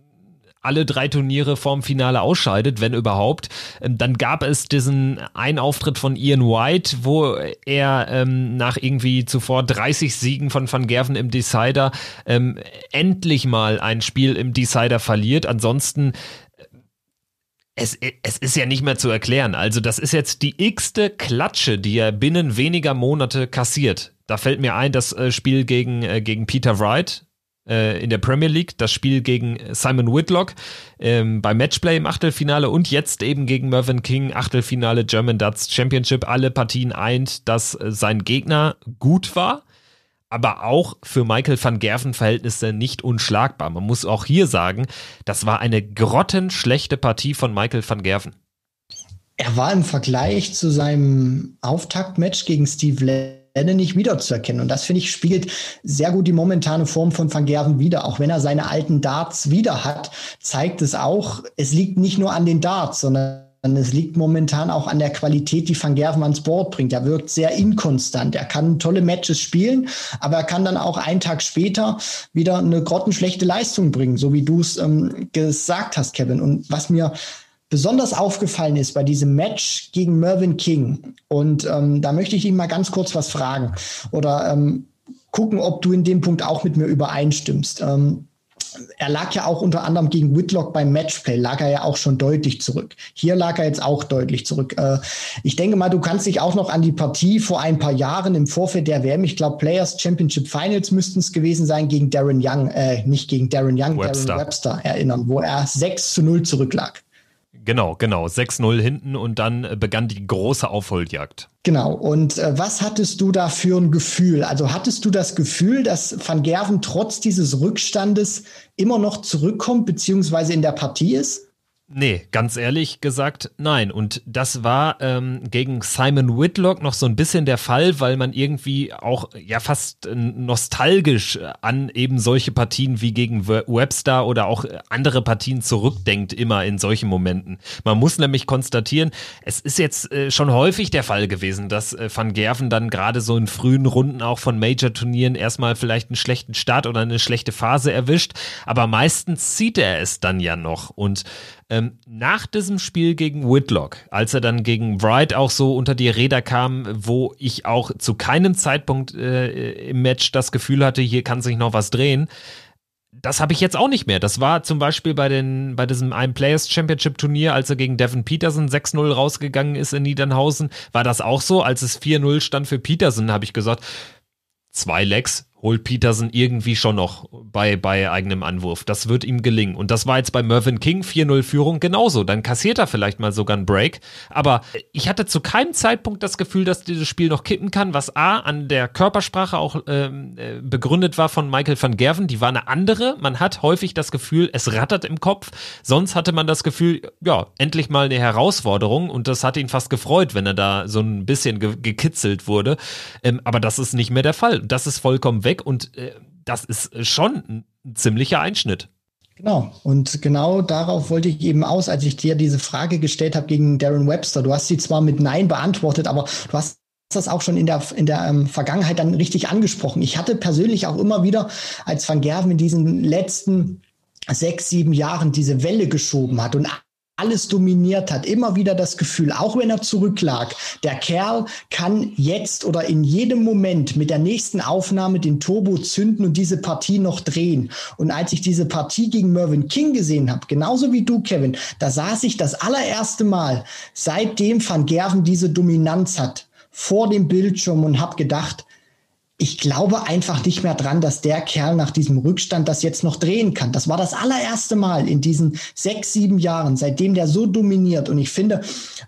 alle drei Turniere vorm Finale ausscheidet, wenn überhaupt. Ähm, dann gab es diesen einen Auftritt von Ian White, wo er ähm, nach irgendwie zuvor 30 Siegen von Van Gerven im Decider ähm, endlich mal ein Spiel im Decider verliert. Ansonsten äh, es, es ist ja nicht mehr zu erklären. Also das ist jetzt die x-te Klatsche, die er binnen weniger Monate kassiert. Da fällt mir ein, das äh, Spiel gegen, äh, gegen Peter Wright äh, in der Premier League, das Spiel gegen Simon Whitlock ähm, beim Matchplay im Achtelfinale und jetzt eben gegen Mervyn King, Achtelfinale German Darts Championship. Alle Partien eint, dass sein Gegner gut war aber auch für Michael van Gerven Verhältnisse nicht unschlagbar. Man muss auch hier sagen, das war eine grottenschlechte Partie von Michael van Gerven. Er war im Vergleich zu seinem Auftaktmatch gegen Steve Lennon nicht wiederzuerkennen. Und das, finde ich, spiegelt sehr gut die momentane Form von Van Gerven wieder. Auch wenn er seine alten Darts wieder hat, zeigt es auch, es liegt nicht nur an den Darts, sondern es liegt momentan auch an der Qualität, die Van Gerven ans Board bringt. Er wirkt sehr inkonstant. Er kann tolle Matches spielen, aber er kann dann auch einen Tag später wieder eine grottenschlechte Leistung bringen, so wie du es ähm, gesagt hast, Kevin. Und was mir besonders aufgefallen ist bei diesem Match gegen Mervyn King. Und ähm, da möchte ich ihn mal ganz kurz was fragen oder ähm, gucken, ob du in dem Punkt auch mit mir übereinstimmst. Ähm, er lag ja auch unter anderem gegen Whitlock beim Matchplay, lag er ja auch schon deutlich zurück. Hier lag er jetzt auch deutlich zurück. Äh, ich denke mal, du kannst dich auch noch an die Partie vor ein paar Jahren im Vorfeld der WM, ich glaube Players Championship Finals müssten es gewesen sein, gegen Darren Young, äh, nicht gegen Darren Young, Webster. Darren Webster erinnern, wo er 6 zu 0 zurücklag. Genau, genau. 6-0 hinten und dann äh, begann die große Aufholjagd. Genau. Und äh, was hattest du da für ein Gefühl? Also hattest du das Gefühl, dass Van Gerven trotz dieses Rückstandes immer noch zurückkommt, beziehungsweise in der Partie ist? Nee, ganz ehrlich gesagt, nein. Und das war ähm, gegen Simon Whitlock noch so ein bisschen der Fall, weil man irgendwie auch ja fast nostalgisch an eben solche Partien wie gegen Webster oder auch andere Partien zurückdenkt, immer in solchen Momenten. Man muss nämlich konstatieren, es ist jetzt äh, schon häufig der Fall gewesen, dass äh, Van Gerven dann gerade so in frühen Runden auch von Major-Turnieren erstmal vielleicht einen schlechten Start oder eine schlechte Phase erwischt, aber meistens zieht er es dann ja noch. Und ähm, nach diesem Spiel gegen Whitlock, als er dann gegen Wright auch so unter die Räder kam, wo ich auch zu keinem Zeitpunkt äh, im Match das Gefühl hatte, hier kann sich noch was drehen, das habe ich jetzt auch nicht mehr. Das war zum Beispiel bei, den, bei diesem ein Players Championship Turnier, als er gegen Devin Peterson 6-0 rausgegangen ist in Niedernhausen, war das auch so. Als es 4-0 stand für Peterson, habe ich gesagt, zwei Legs, holt Peterson irgendwie schon noch bei, bei eigenem Anwurf. Das wird ihm gelingen. Und das war jetzt bei Mervyn King 4-0 Führung genauso. Dann kassiert er vielleicht mal sogar einen Break. Aber ich hatte zu keinem Zeitpunkt das Gefühl, dass dieses Spiel noch kippen kann, was A an der Körpersprache auch ähm, äh, begründet war von Michael van Gerven. Die war eine andere. Man hat häufig das Gefühl, es rattert im Kopf. Sonst hatte man das Gefühl, ja, endlich mal eine Herausforderung. Und das hat ihn fast gefreut, wenn er da so ein bisschen ge gekitzelt wurde. Ähm, aber das ist nicht mehr der Fall. Das ist vollkommen weg und äh, das ist schon ein ziemlicher Einschnitt. Genau. Und genau darauf wollte ich eben aus, als ich dir diese Frage gestellt habe gegen Darren Webster. Du hast sie zwar mit Nein beantwortet, aber du hast das auch schon in der, in der ähm, Vergangenheit dann richtig angesprochen. Ich hatte persönlich auch immer wieder, als Van Gerven in diesen letzten sechs, sieben Jahren diese Welle geschoben hat und alles dominiert hat, immer wieder das Gefühl, auch wenn er zurücklag, der Kerl kann jetzt oder in jedem Moment mit der nächsten Aufnahme den Turbo zünden und diese Partie noch drehen. Und als ich diese Partie gegen Mervyn King gesehen habe, genauso wie du, Kevin, da saß ich das allererste Mal, seitdem Van Gerven diese Dominanz hat, vor dem Bildschirm und habe gedacht, ich glaube einfach nicht mehr dran, dass der Kerl nach diesem Rückstand das jetzt noch drehen kann. Das war das allererste Mal in diesen sechs, sieben Jahren, seitdem der so dominiert. Und ich finde,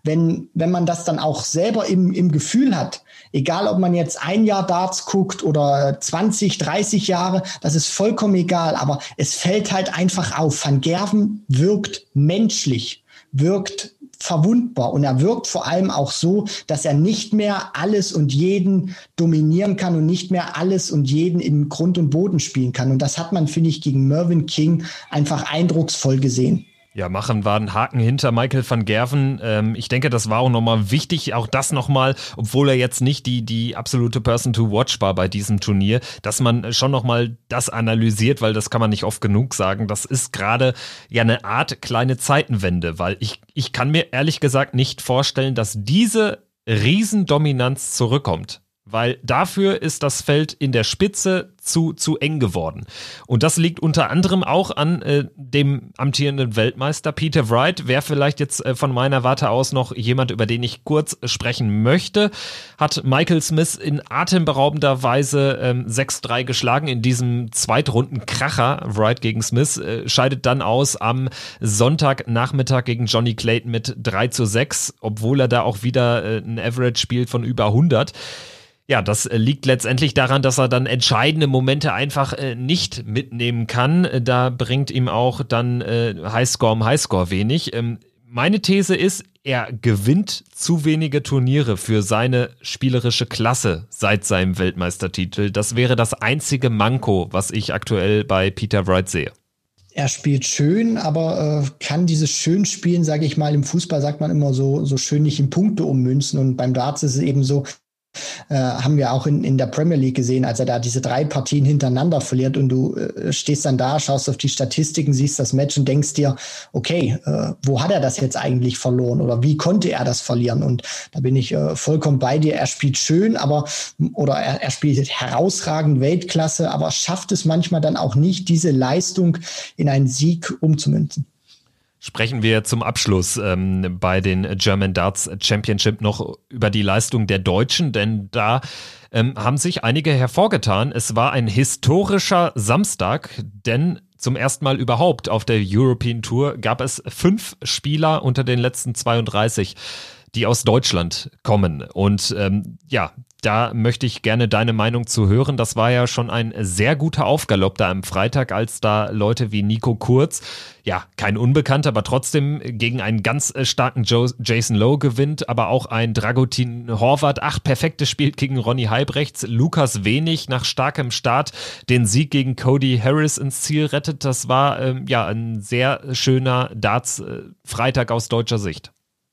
wenn, wenn man das dann auch selber im, im Gefühl hat, egal ob man jetzt ein Jahr Darts guckt oder 20, 30 Jahre, das ist vollkommen egal. Aber es fällt halt einfach auf. Van Gerven wirkt menschlich, wirkt verwundbar und er wirkt vor allem auch so, dass er nicht mehr alles und jeden dominieren kann und nicht mehr alles und jeden im Grund und Boden spielen kann. Und das hat man, finde ich, gegen Mervyn King einfach eindrucksvoll gesehen. Ja, machen war ein Haken hinter Michael van Gerven. Ähm, ich denke, das war auch nochmal wichtig, auch das nochmal, obwohl er jetzt nicht die, die absolute Person to watch war bei diesem Turnier, dass man schon nochmal das analysiert, weil das kann man nicht oft genug sagen. Das ist gerade ja eine Art kleine Zeitenwende, weil ich, ich kann mir ehrlich gesagt nicht vorstellen, dass diese Riesendominanz zurückkommt weil dafür ist das Feld in der Spitze zu, zu eng geworden. Und das liegt unter anderem auch an äh, dem amtierenden Weltmeister Peter Wright. Wer vielleicht jetzt äh, von meiner Warte aus noch jemand, über den ich kurz sprechen möchte, hat Michael Smith in atemberaubender Weise ähm, 6-3 geschlagen in diesem Zweitrunden-Kracher. Wright gegen Smith äh, scheidet dann aus am Sonntagnachmittag gegen Johnny Clayton mit 3 zu 6, obwohl er da auch wieder äh, ein Average spielt von über 100. Ja, das äh, liegt letztendlich daran, dass er dann entscheidende Momente einfach äh, nicht mitnehmen kann. Äh, da bringt ihm auch dann äh, Highscore um Highscore wenig. Ähm, meine These ist, er gewinnt zu wenige Turniere für seine spielerische Klasse seit seinem Weltmeistertitel. Das wäre das einzige Manko, was ich aktuell bei Peter Wright sehe. Er spielt schön, aber äh, kann dieses schön spielen, sage ich mal, im Fußball sagt man immer so, so schön nicht in Punkte ummünzen. Und beim Darts ist es eben so, äh, haben wir auch in, in der Premier League gesehen, als er da diese drei Partien hintereinander verliert und du äh, stehst dann da, schaust auf die Statistiken, siehst das Match und denkst dir, okay, äh, wo hat er das jetzt eigentlich verloren oder wie konnte er das verlieren? Und da bin ich äh, vollkommen bei dir. Er spielt schön, aber oder er, er spielt herausragend Weltklasse, aber schafft es manchmal dann auch nicht, diese Leistung in einen Sieg umzumünzen. Sprechen wir zum Abschluss ähm, bei den German Darts Championship noch über die Leistung der Deutschen, denn da ähm, haben sich einige hervorgetan. Es war ein historischer Samstag, denn zum ersten Mal überhaupt auf der European Tour gab es fünf Spieler unter den letzten 32 die aus Deutschland kommen. Und ähm, ja, da möchte ich gerne deine Meinung zu hören. Das war ja schon ein sehr guter Aufgalopp da am Freitag, als da Leute wie Nico Kurz, ja, kein Unbekannter, aber trotzdem gegen einen ganz äh, starken Joe, Jason Lowe gewinnt, aber auch ein Dragutin Horvath, acht perfekte spielt gegen Ronny Halbrechts, Lukas Wenig nach starkem Start den Sieg gegen Cody Harris ins Ziel rettet. Das war ähm, ja ein sehr schöner Darts-Freitag äh, aus deutscher Sicht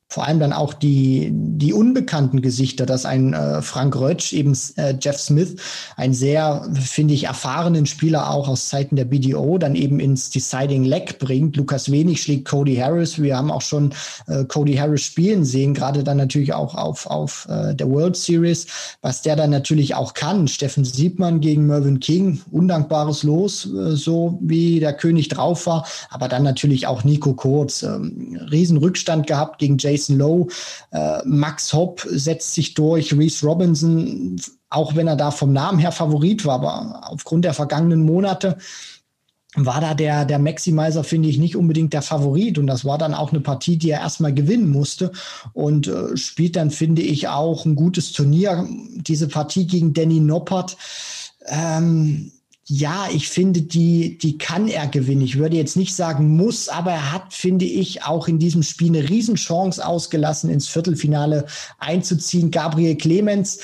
vor allem dann auch die, die unbekannten Gesichter, dass ein äh, Frank Rötsch, eben äh, Jeff Smith, ein sehr, finde ich, erfahrenen Spieler auch aus Zeiten der BDO, dann eben ins Deciding Leg bringt. Lukas Wenig schlägt Cody Harris. Wir haben auch schon äh, Cody Harris spielen sehen, gerade dann natürlich auch auf, auf äh, der World Series, was der dann natürlich auch kann. Steffen Siebmann gegen Mervyn King, undankbares Los, äh, so wie der König drauf war, aber dann natürlich auch Nico Kurz, ähm, Riesenrückstand gehabt gegen Jay Jason Lowe. Äh, Max Hopp setzt sich durch, Reese Robinson, auch wenn er da vom Namen her Favorit war, aber aufgrund der vergangenen Monate war da der, der Maximizer, finde ich, nicht unbedingt der Favorit. Und das war dann auch eine Partie, die er erstmal gewinnen musste. Und äh, spielt dann, finde ich, auch ein gutes Turnier. Diese Partie gegen Danny Noppert, ähm, ja, ich finde, die, die kann er gewinnen. Ich würde jetzt nicht sagen muss, aber er hat, finde ich, auch in diesem Spiel eine Riesenchance ausgelassen, ins Viertelfinale einzuziehen. Gabriel Clemens,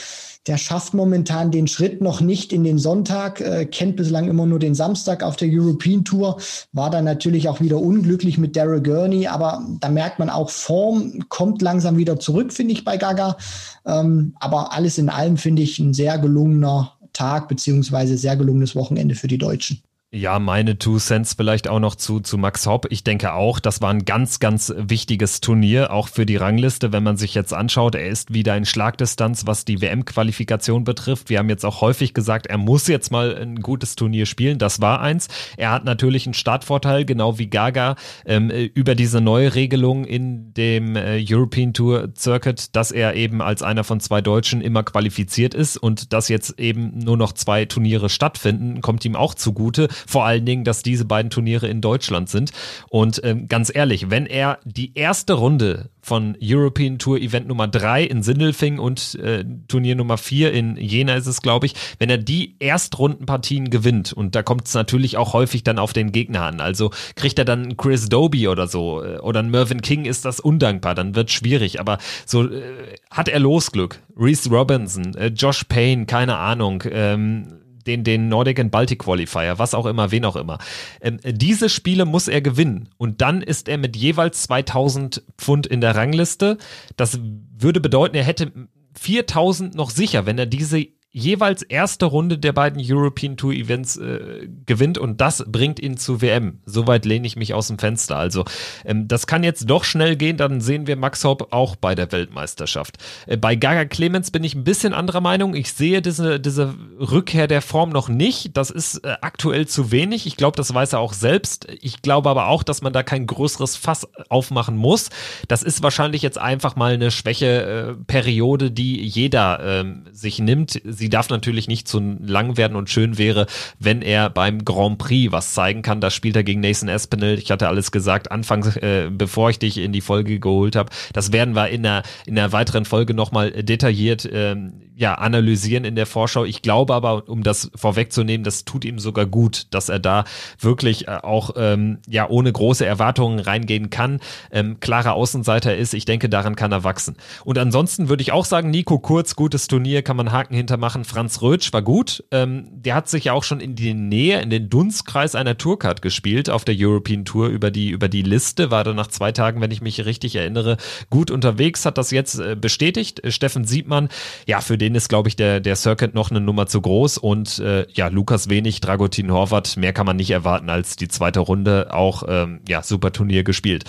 der schafft momentan den Schritt noch nicht in den Sonntag, äh, kennt bislang immer nur den Samstag auf der European Tour, war dann natürlich auch wieder unglücklich mit Daryl Gurney, aber da merkt man auch, Form kommt langsam wieder zurück, finde ich, bei Gaga. Ähm, aber alles in allem finde ich ein sehr gelungener Tag beziehungsweise sehr gelungenes Wochenende für die Deutschen. Ja, meine Two Cents vielleicht auch noch zu, zu Max Hopp. Ich denke auch, das war ein ganz, ganz wichtiges Turnier, auch für die Rangliste, wenn man sich jetzt anschaut. Er ist wieder in Schlagdistanz, was die WM-Qualifikation betrifft. Wir haben jetzt auch häufig gesagt, er muss jetzt mal ein gutes Turnier spielen. Das war eins. Er hat natürlich einen Startvorteil, genau wie Gaga, ähm, über diese neue Regelung in dem äh, European Tour Circuit, dass er eben als einer von zwei Deutschen immer qualifiziert ist und dass jetzt eben nur noch zwei Turniere stattfinden, kommt ihm auch zugute vor allen Dingen, dass diese beiden Turniere in Deutschland sind. Und ähm, ganz ehrlich, wenn er die erste Runde von European Tour Event Nummer drei in Sindelfing und äh, Turnier Nummer vier in Jena ist es, glaube ich, wenn er die Erstrundenpartien gewinnt, und da kommt es natürlich auch häufig dann auf den Gegner an, also kriegt er dann Chris Doby oder so äh, oder ein Mervyn King, ist das undankbar, dann wird schwierig, aber so äh, hat er Losglück. Reese Robinson, äh, Josh Payne, keine Ahnung, ähm, den, den Nordic and Baltic Qualifier, was auch immer, wen auch immer. Ähm, diese Spiele muss er gewinnen und dann ist er mit jeweils 2000 Pfund in der Rangliste. Das würde bedeuten, er hätte 4000 noch sicher, wenn er diese jeweils erste Runde der beiden European Tour Events äh, gewinnt und das bringt ihn zu WM. Soweit lehne ich mich aus dem Fenster. Also ähm, das kann jetzt doch schnell gehen, dann sehen wir Max Hopp auch bei der Weltmeisterschaft. Äh, bei Gaga Clemens bin ich ein bisschen anderer Meinung. Ich sehe diese, diese Rückkehr der Form noch nicht. Das ist äh, aktuell zu wenig. Ich glaube, das weiß er auch selbst. Ich glaube aber auch, dass man da kein größeres Fass aufmachen muss. Das ist wahrscheinlich jetzt einfach mal eine Schwächeperiode, die jeder ähm, sich nimmt sie darf natürlich nicht zu lang werden und schön wäre, wenn er beim Grand Prix was zeigen kann. Das spielt er gegen Nathan Espinel. Ich hatte alles gesagt, anfangs, äh, bevor ich dich in die Folge geholt habe. Das werden wir in der, in der weiteren Folge nochmal detailliert ähm, ja, analysieren in der Vorschau. Ich glaube aber, um das vorwegzunehmen, das tut ihm sogar gut, dass er da wirklich äh, auch ähm, ja ohne große Erwartungen reingehen kann. Ähm, klarer Außenseiter ist, ich denke, daran kann er wachsen. Und ansonsten würde ich auch sagen, Nico Kurz, gutes Turnier, kann man Haken hintermachen. Franz Rötsch war gut. Ähm, der hat sich ja auch schon in die Nähe, in den Dunstkreis einer Tourcard gespielt auf der European Tour über die, über die Liste. War dann nach zwei Tagen, wenn ich mich richtig erinnere, gut unterwegs, hat das jetzt äh, bestätigt. Steffen Siebmann, ja, für den ist, glaube ich, der, der Circuit noch eine Nummer zu groß und äh, ja, Lukas Wenig, Dragutin Horvath, mehr kann man nicht erwarten als die zweite Runde, auch ähm, ja, super Turnier gespielt.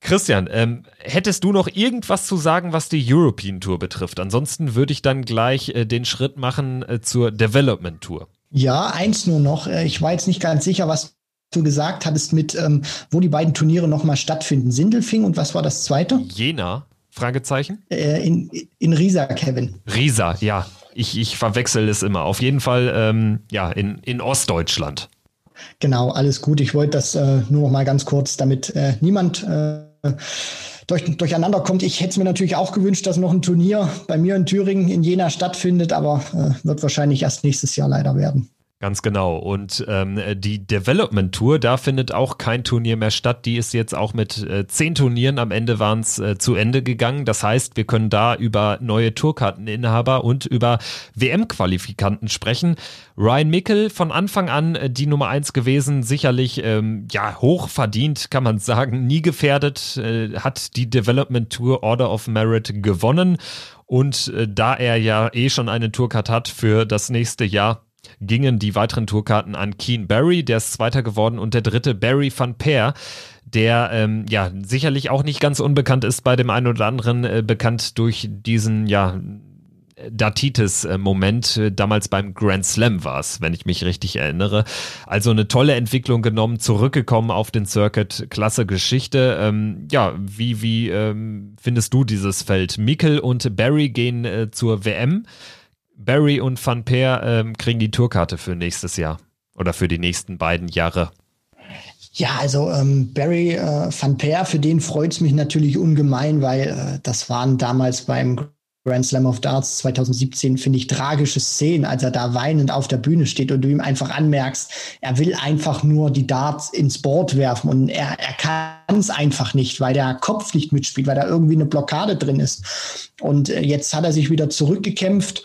Christian, ähm, hättest du noch irgendwas zu sagen, was die European Tour betrifft? Ansonsten würde ich dann gleich äh, den Schritt machen äh, zur Development Tour. Ja, eins nur noch. Äh, ich war jetzt nicht ganz sicher, was du gesagt hattest mit, ähm, wo die beiden Turniere nochmal stattfinden. Sindelfing und was war das zweite? Jena. Fragezeichen? Äh, in, in Riesa, Kevin. Riesa, ja. Ich, ich verwechsel es immer. Auf jeden Fall, ähm, ja, in, in Ostdeutschland. Genau, alles gut. Ich wollte das äh, nur noch mal ganz kurz, damit äh, niemand äh, durch, durcheinander kommt. Ich hätte es mir natürlich auch gewünscht, dass noch ein Turnier bei mir in Thüringen in Jena stattfindet, aber äh, wird wahrscheinlich erst nächstes Jahr leider werden. Ganz genau. Und ähm, die Development Tour, da findet auch kein Turnier mehr statt. Die ist jetzt auch mit äh, zehn Turnieren am Ende waren es äh, zu Ende gegangen. Das heißt, wir können da über neue Tourkarteninhaber und über WM-Qualifikanten sprechen. Ryan Mickel von Anfang an äh, die Nummer eins gewesen, sicherlich ähm, ja hoch verdient, kann man sagen, nie gefährdet, äh, hat die Development Tour Order of Merit gewonnen. Und äh, da er ja eh schon eine Tourcard hat für das nächste Jahr, gingen die weiteren Tourkarten an Keen Barry, der ist Zweiter geworden, und der dritte Barry van Peer, der ähm, ja sicherlich auch nicht ganz unbekannt ist bei dem einen oder anderen, äh, bekannt durch diesen ja Datitis-Moment, damals beim Grand Slam war es, wenn ich mich richtig erinnere. Also eine tolle Entwicklung genommen, zurückgekommen auf den Circuit, klasse Geschichte. Ähm, ja, wie, wie ähm, findest du dieses Feld? Mikkel und Barry gehen äh, zur WM. Barry und Van Peer ähm, kriegen die Tourkarte für nächstes Jahr oder für die nächsten beiden Jahre. Ja, also ähm, Barry äh, Van Peer, für den freut es mich natürlich ungemein, weil äh, das waren damals beim Grand Slam of Darts 2017, finde ich, tragische Szenen, als er da weinend auf der Bühne steht und du ihm einfach anmerkst, er will einfach nur die Darts ins Board werfen und er, er kann es einfach nicht, weil der Kopf nicht mitspielt, weil da irgendwie eine Blockade drin ist. Und äh, jetzt hat er sich wieder zurückgekämpft,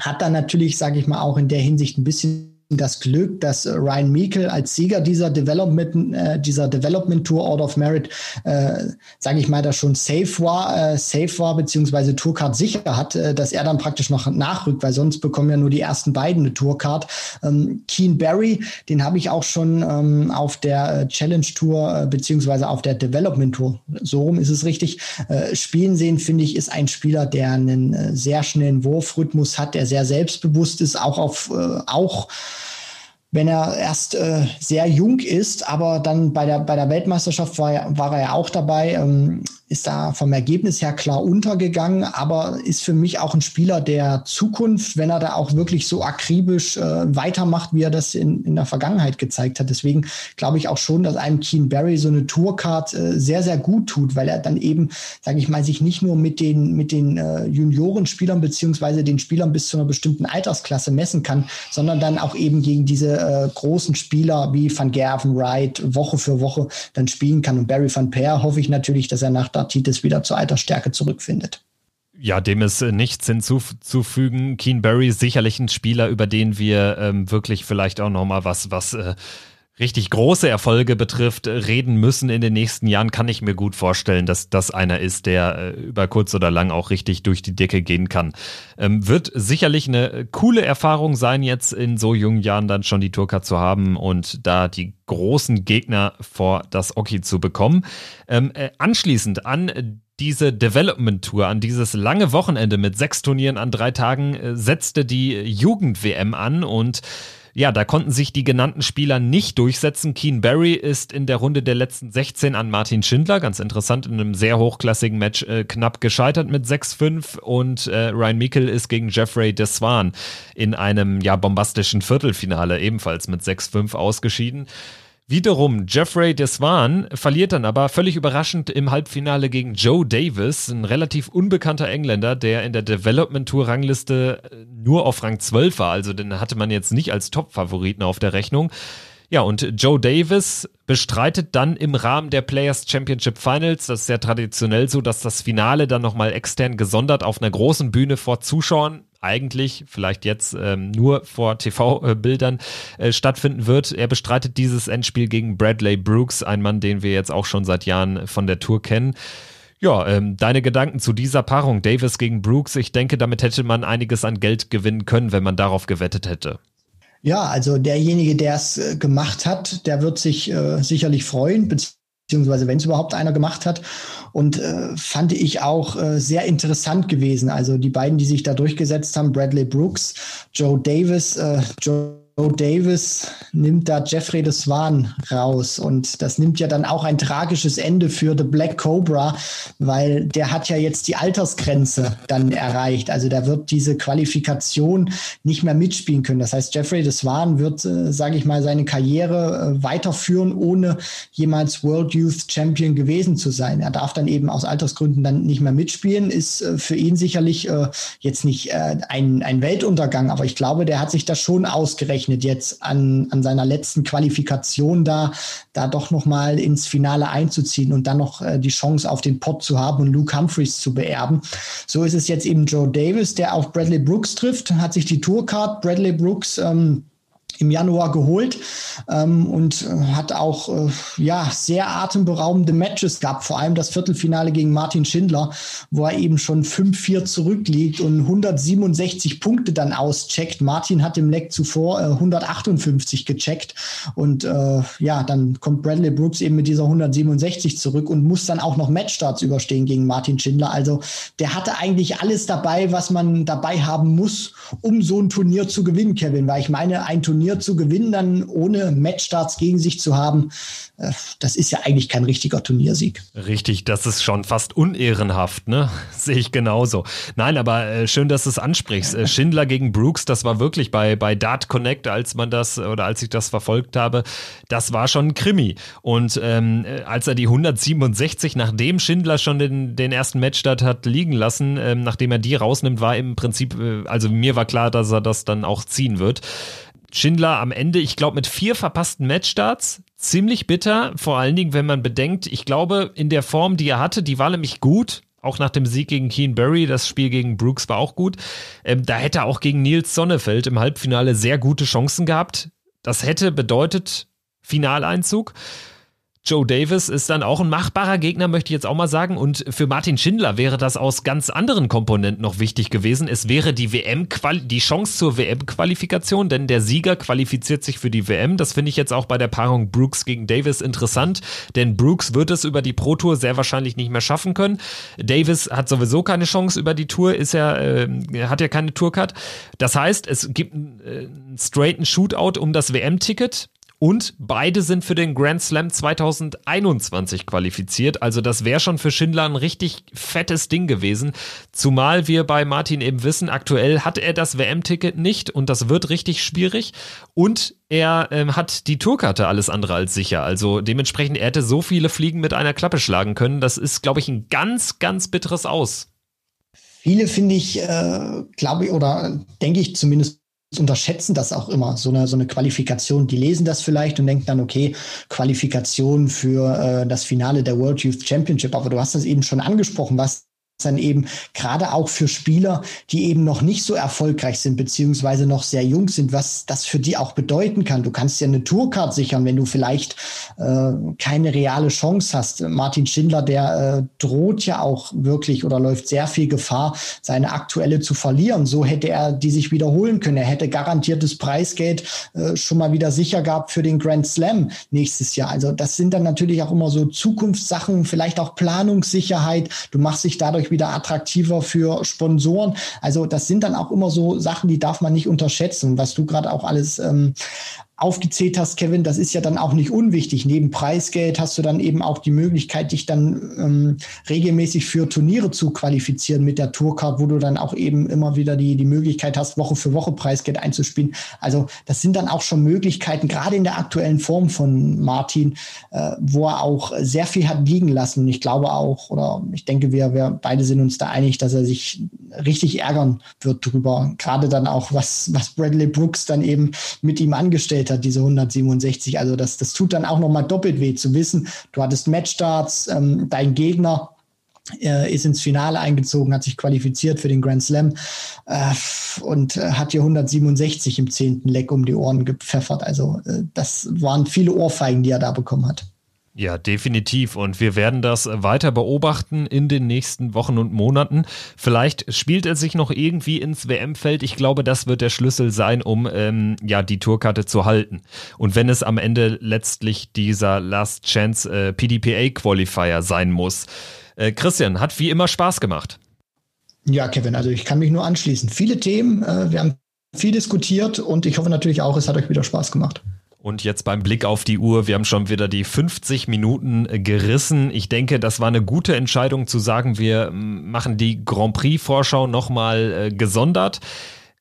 hat dann natürlich, sage ich mal, auch in der Hinsicht ein bisschen das Glück, dass Ryan Meikle als Sieger dieser Development, äh, dieser Development Tour Out of Merit, äh, sage ich mal, da schon safe war, äh, safe war, beziehungsweise Tourcard sicher hat, äh, dass er dann praktisch noch nachrückt, weil sonst bekommen ja nur die ersten beiden eine Tourcard. Ähm, Keen Barry, den habe ich auch schon ähm, auf der äh, Challenge Tour, äh, beziehungsweise auf der Development Tour, so rum ist es richtig, äh, spielen sehen, finde ich, ist ein Spieler, der einen äh, sehr schnellen Wurfrhythmus hat, der sehr selbstbewusst ist, auch auf, äh, auch wenn er erst äh, sehr jung ist, aber dann bei der, bei der Weltmeisterschaft war, er, war er ja auch dabei. Ähm, ist da vom Ergebnis her klar untergegangen, aber ist für mich auch ein Spieler der Zukunft, wenn er da auch wirklich so akribisch äh, weitermacht, wie er das in, in der Vergangenheit gezeigt hat. Deswegen glaube ich auch schon, dass einem Keen Barry so eine Tourcard äh, sehr, sehr gut tut, weil er dann eben, sage ich mal, sich nicht nur mit den, mit den äh, Juniorenspielern beziehungsweise den Spielern bis zu einer bestimmten Altersklasse messen kann, sondern dann auch eben gegen diese äh, großen Spieler wie Van Gerven, Wright Woche für Woche dann spielen kann. Und Barry van Peer hoffe ich natürlich, dass er nach Titis wieder zur Altersstärke zurückfindet. Ja, dem ist äh, nichts hinzuzufügen. Keen Barry sicherlich ein Spieler, über den wir ähm, wirklich vielleicht auch nochmal was, was äh, richtig große Erfolge betrifft, reden müssen in den nächsten Jahren, kann ich mir gut vorstellen, dass das einer ist, der äh, über kurz oder lang auch richtig durch die Decke gehen kann. Ähm, wird sicherlich eine coole Erfahrung sein, jetzt in so jungen Jahren dann schon die Turka zu haben und da die großen Gegner vor das Oki zu bekommen. Ähm, äh, anschließend an diese Development Tour, an dieses lange Wochenende mit sechs Turnieren an drei Tagen, äh, setzte die Jugend-WM an und ja, da konnten sich die genannten Spieler nicht durchsetzen. Keen Barry ist in der Runde der letzten 16 an Martin Schindler, ganz interessant, in einem sehr hochklassigen Match äh, knapp gescheitert mit 6-5 und äh, Ryan Meikle ist gegen Jeffrey Deswan in einem ja bombastischen Viertelfinale ebenfalls mit 6-5 ausgeschieden. Wiederum Jeffrey Deswan verliert dann aber völlig überraschend im Halbfinale gegen Joe Davis, ein relativ unbekannter Engländer, der in der Development Tour Rangliste äh, nur auf Rang 12 war, also den hatte man jetzt nicht als Top-Favoriten auf der Rechnung. Ja, und Joe Davis bestreitet dann im Rahmen der Players Championship Finals, das ist ja traditionell so, dass das Finale dann nochmal extern gesondert auf einer großen Bühne vor Zuschauern eigentlich vielleicht jetzt ähm, nur vor TV-Bildern äh, stattfinden wird. Er bestreitet dieses Endspiel gegen Bradley Brooks, ein Mann, den wir jetzt auch schon seit Jahren von der Tour kennen. Ja, ähm, deine Gedanken zu dieser Paarung Davis gegen Brooks. Ich denke, damit hätte man einiges an Geld gewinnen können, wenn man darauf gewettet hätte. Ja, also derjenige, der es äh, gemacht hat, der wird sich äh, sicherlich freuen, beziehungsweise wenn es überhaupt einer gemacht hat. Und äh, fand ich auch äh, sehr interessant gewesen. Also die beiden, die sich da durchgesetzt haben, Bradley Brooks, Joe Davis, äh, Joe Joe Davis nimmt da Jeffrey de Swan raus und das nimmt ja dann auch ein tragisches Ende für The Black Cobra, weil der hat ja jetzt die Altersgrenze dann erreicht. Also der wird diese Qualifikation nicht mehr mitspielen können. Das heißt, Jeffrey de Swan wird, äh, sage ich mal, seine Karriere äh, weiterführen, ohne jemals World Youth Champion gewesen zu sein. Er darf dann eben aus Altersgründen dann nicht mehr mitspielen, ist äh, für ihn sicherlich äh, jetzt nicht äh, ein, ein Weltuntergang, aber ich glaube, der hat sich das schon ausgerechnet ausgerechnet jetzt an, an seiner letzten Qualifikation da, da doch nochmal ins Finale einzuziehen und dann noch äh, die Chance auf den Pot zu haben und Luke Humphreys zu beerben. So ist es jetzt eben Joe Davis, der auf Bradley Brooks trifft, hat sich die Tourcard Bradley Brooks ähm, im Januar geholt ähm, und äh, hat auch äh, ja sehr atemberaubende Matches gehabt, vor allem das Viertelfinale gegen Martin Schindler, wo er eben schon 5-4 zurückliegt und 167 Punkte dann auscheckt. Martin hat im Leck zuvor äh, 158 gecheckt und äh, ja, dann kommt Bradley Brooks eben mit dieser 167 zurück und muss dann auch noch Matchstarts überstehen gegen Martin Schindler. Also der hatte eigentlich alles dabei, was man dabei haben muss, um so ein Turnier zu gewinnen, Kevin, weil ich meine, ein Turnier Turnier zu gewinnen, dann ohne Matchstarts gegen sich zu haben, äh, das ist ja eigentlich kein richtiger Turniersieg. Richtig, das ist schon fast unehrenhaft, ne? Sehe ich genauso. Nein, aber äh, schön, dass du es ansprichst. Äh, Schindler gegen Brooks, das war wirklich bei, bei Dart Connect, als man das oder als ich das verfolgt habe, das war schon ein Krimi. Und ähm, äh, als er die 167, nachdem Schindler schon den, den ersten Matchstart hat liegen lassen, ähm, nachdem er die rausnimmt, war im Prinzip, also mir war klar, dass er das dann auch ziehen wird. Schindler am Ende, ich glaube, mit vier verpassten Matchstarts. Ziemlich bitter, vor allen Dingen, wenn man bedenkt, ich glaube, in der Form, die er hatte, die war nämlich gut. Auch nach dem Sieg gegen Keen Berry, das Spiel gegen Brooks war auch gut. Ähm, da hätte er auch gegen Nils Sonnefeld im Halbfinale sehr gute Chancen gehabt. Das hätte bedeutet Finaleinzug. Joe Davis ist dann auch ein machbarer Gegner, möchte ich jetzt auch mal sagen. Und für Martin Schindler wäre das aus ganz anderen Komponenten noch wichtig gewesen. Es wäre die WM die Chance zur WM-Qualifikation, denn der Sieger qualifiziert sich für die WM. Das finde ich jetzt auch bei der Paarung Brooks gegen Davis interessant, denn Brooks wird es über die Pro Tour sehr wahrscheinlich nicht mehr schaffen können. Davis hat sowieso keine Chance über die Tour, ist ja, äh, hat ja keine Tourcard. Das heißt, es gibt äh, einen straighten Shootout um das WM-Ticket. Und beide sind für den Grand Slam 2021 qualifiziert. Also das wäre schon für Schindler ein richtig fettes Ding gewesen. Zumal wir bei Martin eben wissen, aktuell hat er das WM-Ticket nicht und das wird richtig schwierig. Und er ähm, hat die Tourkarte alles andere als sicher. Also dementsprechend, er hätte so viele Fliegen mit einer Klappe schlagen können. Das ist, glaube ich, ein ganz, ganz bitteres Aus. Viele finde ich, äh, glaube ich, oder denke ich zumindest unterschätzen das auch immer, so eine, so eine Qualifikation. Die lesen das vielleicht und denken dann, okay, Qualifikation für äh, das Finale der World Youth Championship. Aber du hast das eben schon angesprochen, was dann eben gerade auch für Spieler, die eben noch nicht so erfolgreich sind, beziehungsweise noch sehr jung sind, was das für die auch bedeuten kann. Du kannst ja eine Tourcard sichern, wenn du vielleicht äh, keine reale Chance hast. Martin Schindler, der äh, droht ja auch wirklich oder läuft sehr viel Gefahr, seine aktuelle zu verlieren. So hätte er die sich wiederholen können. Er hätte garantiertes Preisgeld äh, schon mal wieder sicher gehabt für den Grand Slam nächstes Jahr. Also das sind dann natürlich auch immer so Zukunftssachen, vielleicht auch Planungssicherheit. Du machst dich dadurch wieder attraktiver für Sponsoren. Also das sind dann auch immer so Sachen, die darf man nicht unterschätzen. Was du gerade auch alles ähm, aufgezählt hast, Kevin, das ist ja dann auch nicht unwichtig. Neben Preisgeld hast du dann eben auch die Möglichkeit, dich dann ähm, regelmäßig für Turniere zu qualifizieren mit der Tourcard, wo du dann auch eben immer wieder die, die Möglichkeit hast, Woche für Woche Preisgeld einzuspielen. Also das sind dann auch schon Möglichkeiten, gerade in der aktuellen Form von Martin, äh, wo er auch sehr viel hat liegen lassen. Und ich glaube auch, oder ich denke, wir, wir beide sind uns da einig, dass er sich richtig ärgern wird drüber. Gerade dann auch, was, was Bradley Brooks dann eben mit ihm angestellt gestellt hat, diese 167. Also das, das tut dann auch nochmal doppelt weh zu wissen, du hattest Matchstarts, ähm, dein Gegner äh, ist ins Finale eingezogen, hat sich qualifiziert für den Grand Slam äh, und äh, hat hier 167 im zehnten Leck um die Ohren gepfeffert. Also äh, das waren viele Ohrfeigen, die er da bekommen hat. Ja, definitiv. Und wir werden das weiter beobachten in den nächsten Wochen und Monaten. Vielleicht spielt er sich noch irgendwie ins WM-Feld. Ich glaube, das wird der Schlüssel sein, um ähm, ja die Tourkarte zu halten. Und wenn es am Ende letztlich dieser Last Chance äh, PDPA Qualifier sein muss. Äh, Christian, hat wie immer Spaß gemacht. Ja, Kevin, also ich kann mich nur anschließen. Viele Themen, äh, wir haben viel diskutiert und ich hoffe natürlich auch, es hat euch wieder Spaß gemacht. Und jetzt beim Blick auf die Uhr, wir haben schon wieder die 50 Minuten gerissen. Ich denke, das war eine gute Entscheidung zu sagen, wir machen die Grand Prix-Vorschau nochmal äh, gesondert.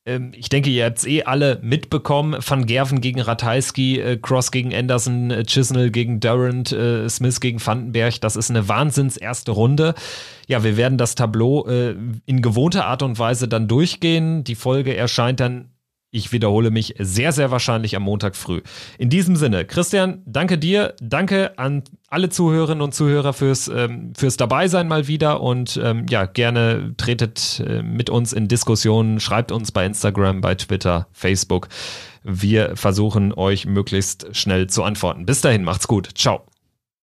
Ähm, ich denke, ihr habt es eh alle mitbekommen. Van Gerven gegen Ratajski, äh, Cross gegen Anderson, äh, Chisnell gegen Durant, äh, Smith gegen Vandenberg. Das ist eine wahnsinns erste Runde. Ja, wir werden das Tableau äh, in gewohnter Art und Weise dann durchgehen. Die Folge erscheint dann ich wiederhole mich sehr, sehr wahrscheinlich am Montag früh. In diesem Sinne, Christian, danke dir, danke an alle Zuhörerinnen und Zuhörer fürs, ähm, fürs Dabeisein mal wieder und ähm, ja, gerne tretet äh, mit uns in Diskussionen, schreibt uns bei Instagram, bei Twitter, Facebook. Wir versuchen euch möglichst schnell zu antworten. Bis dahin, macht's gut. Ciao.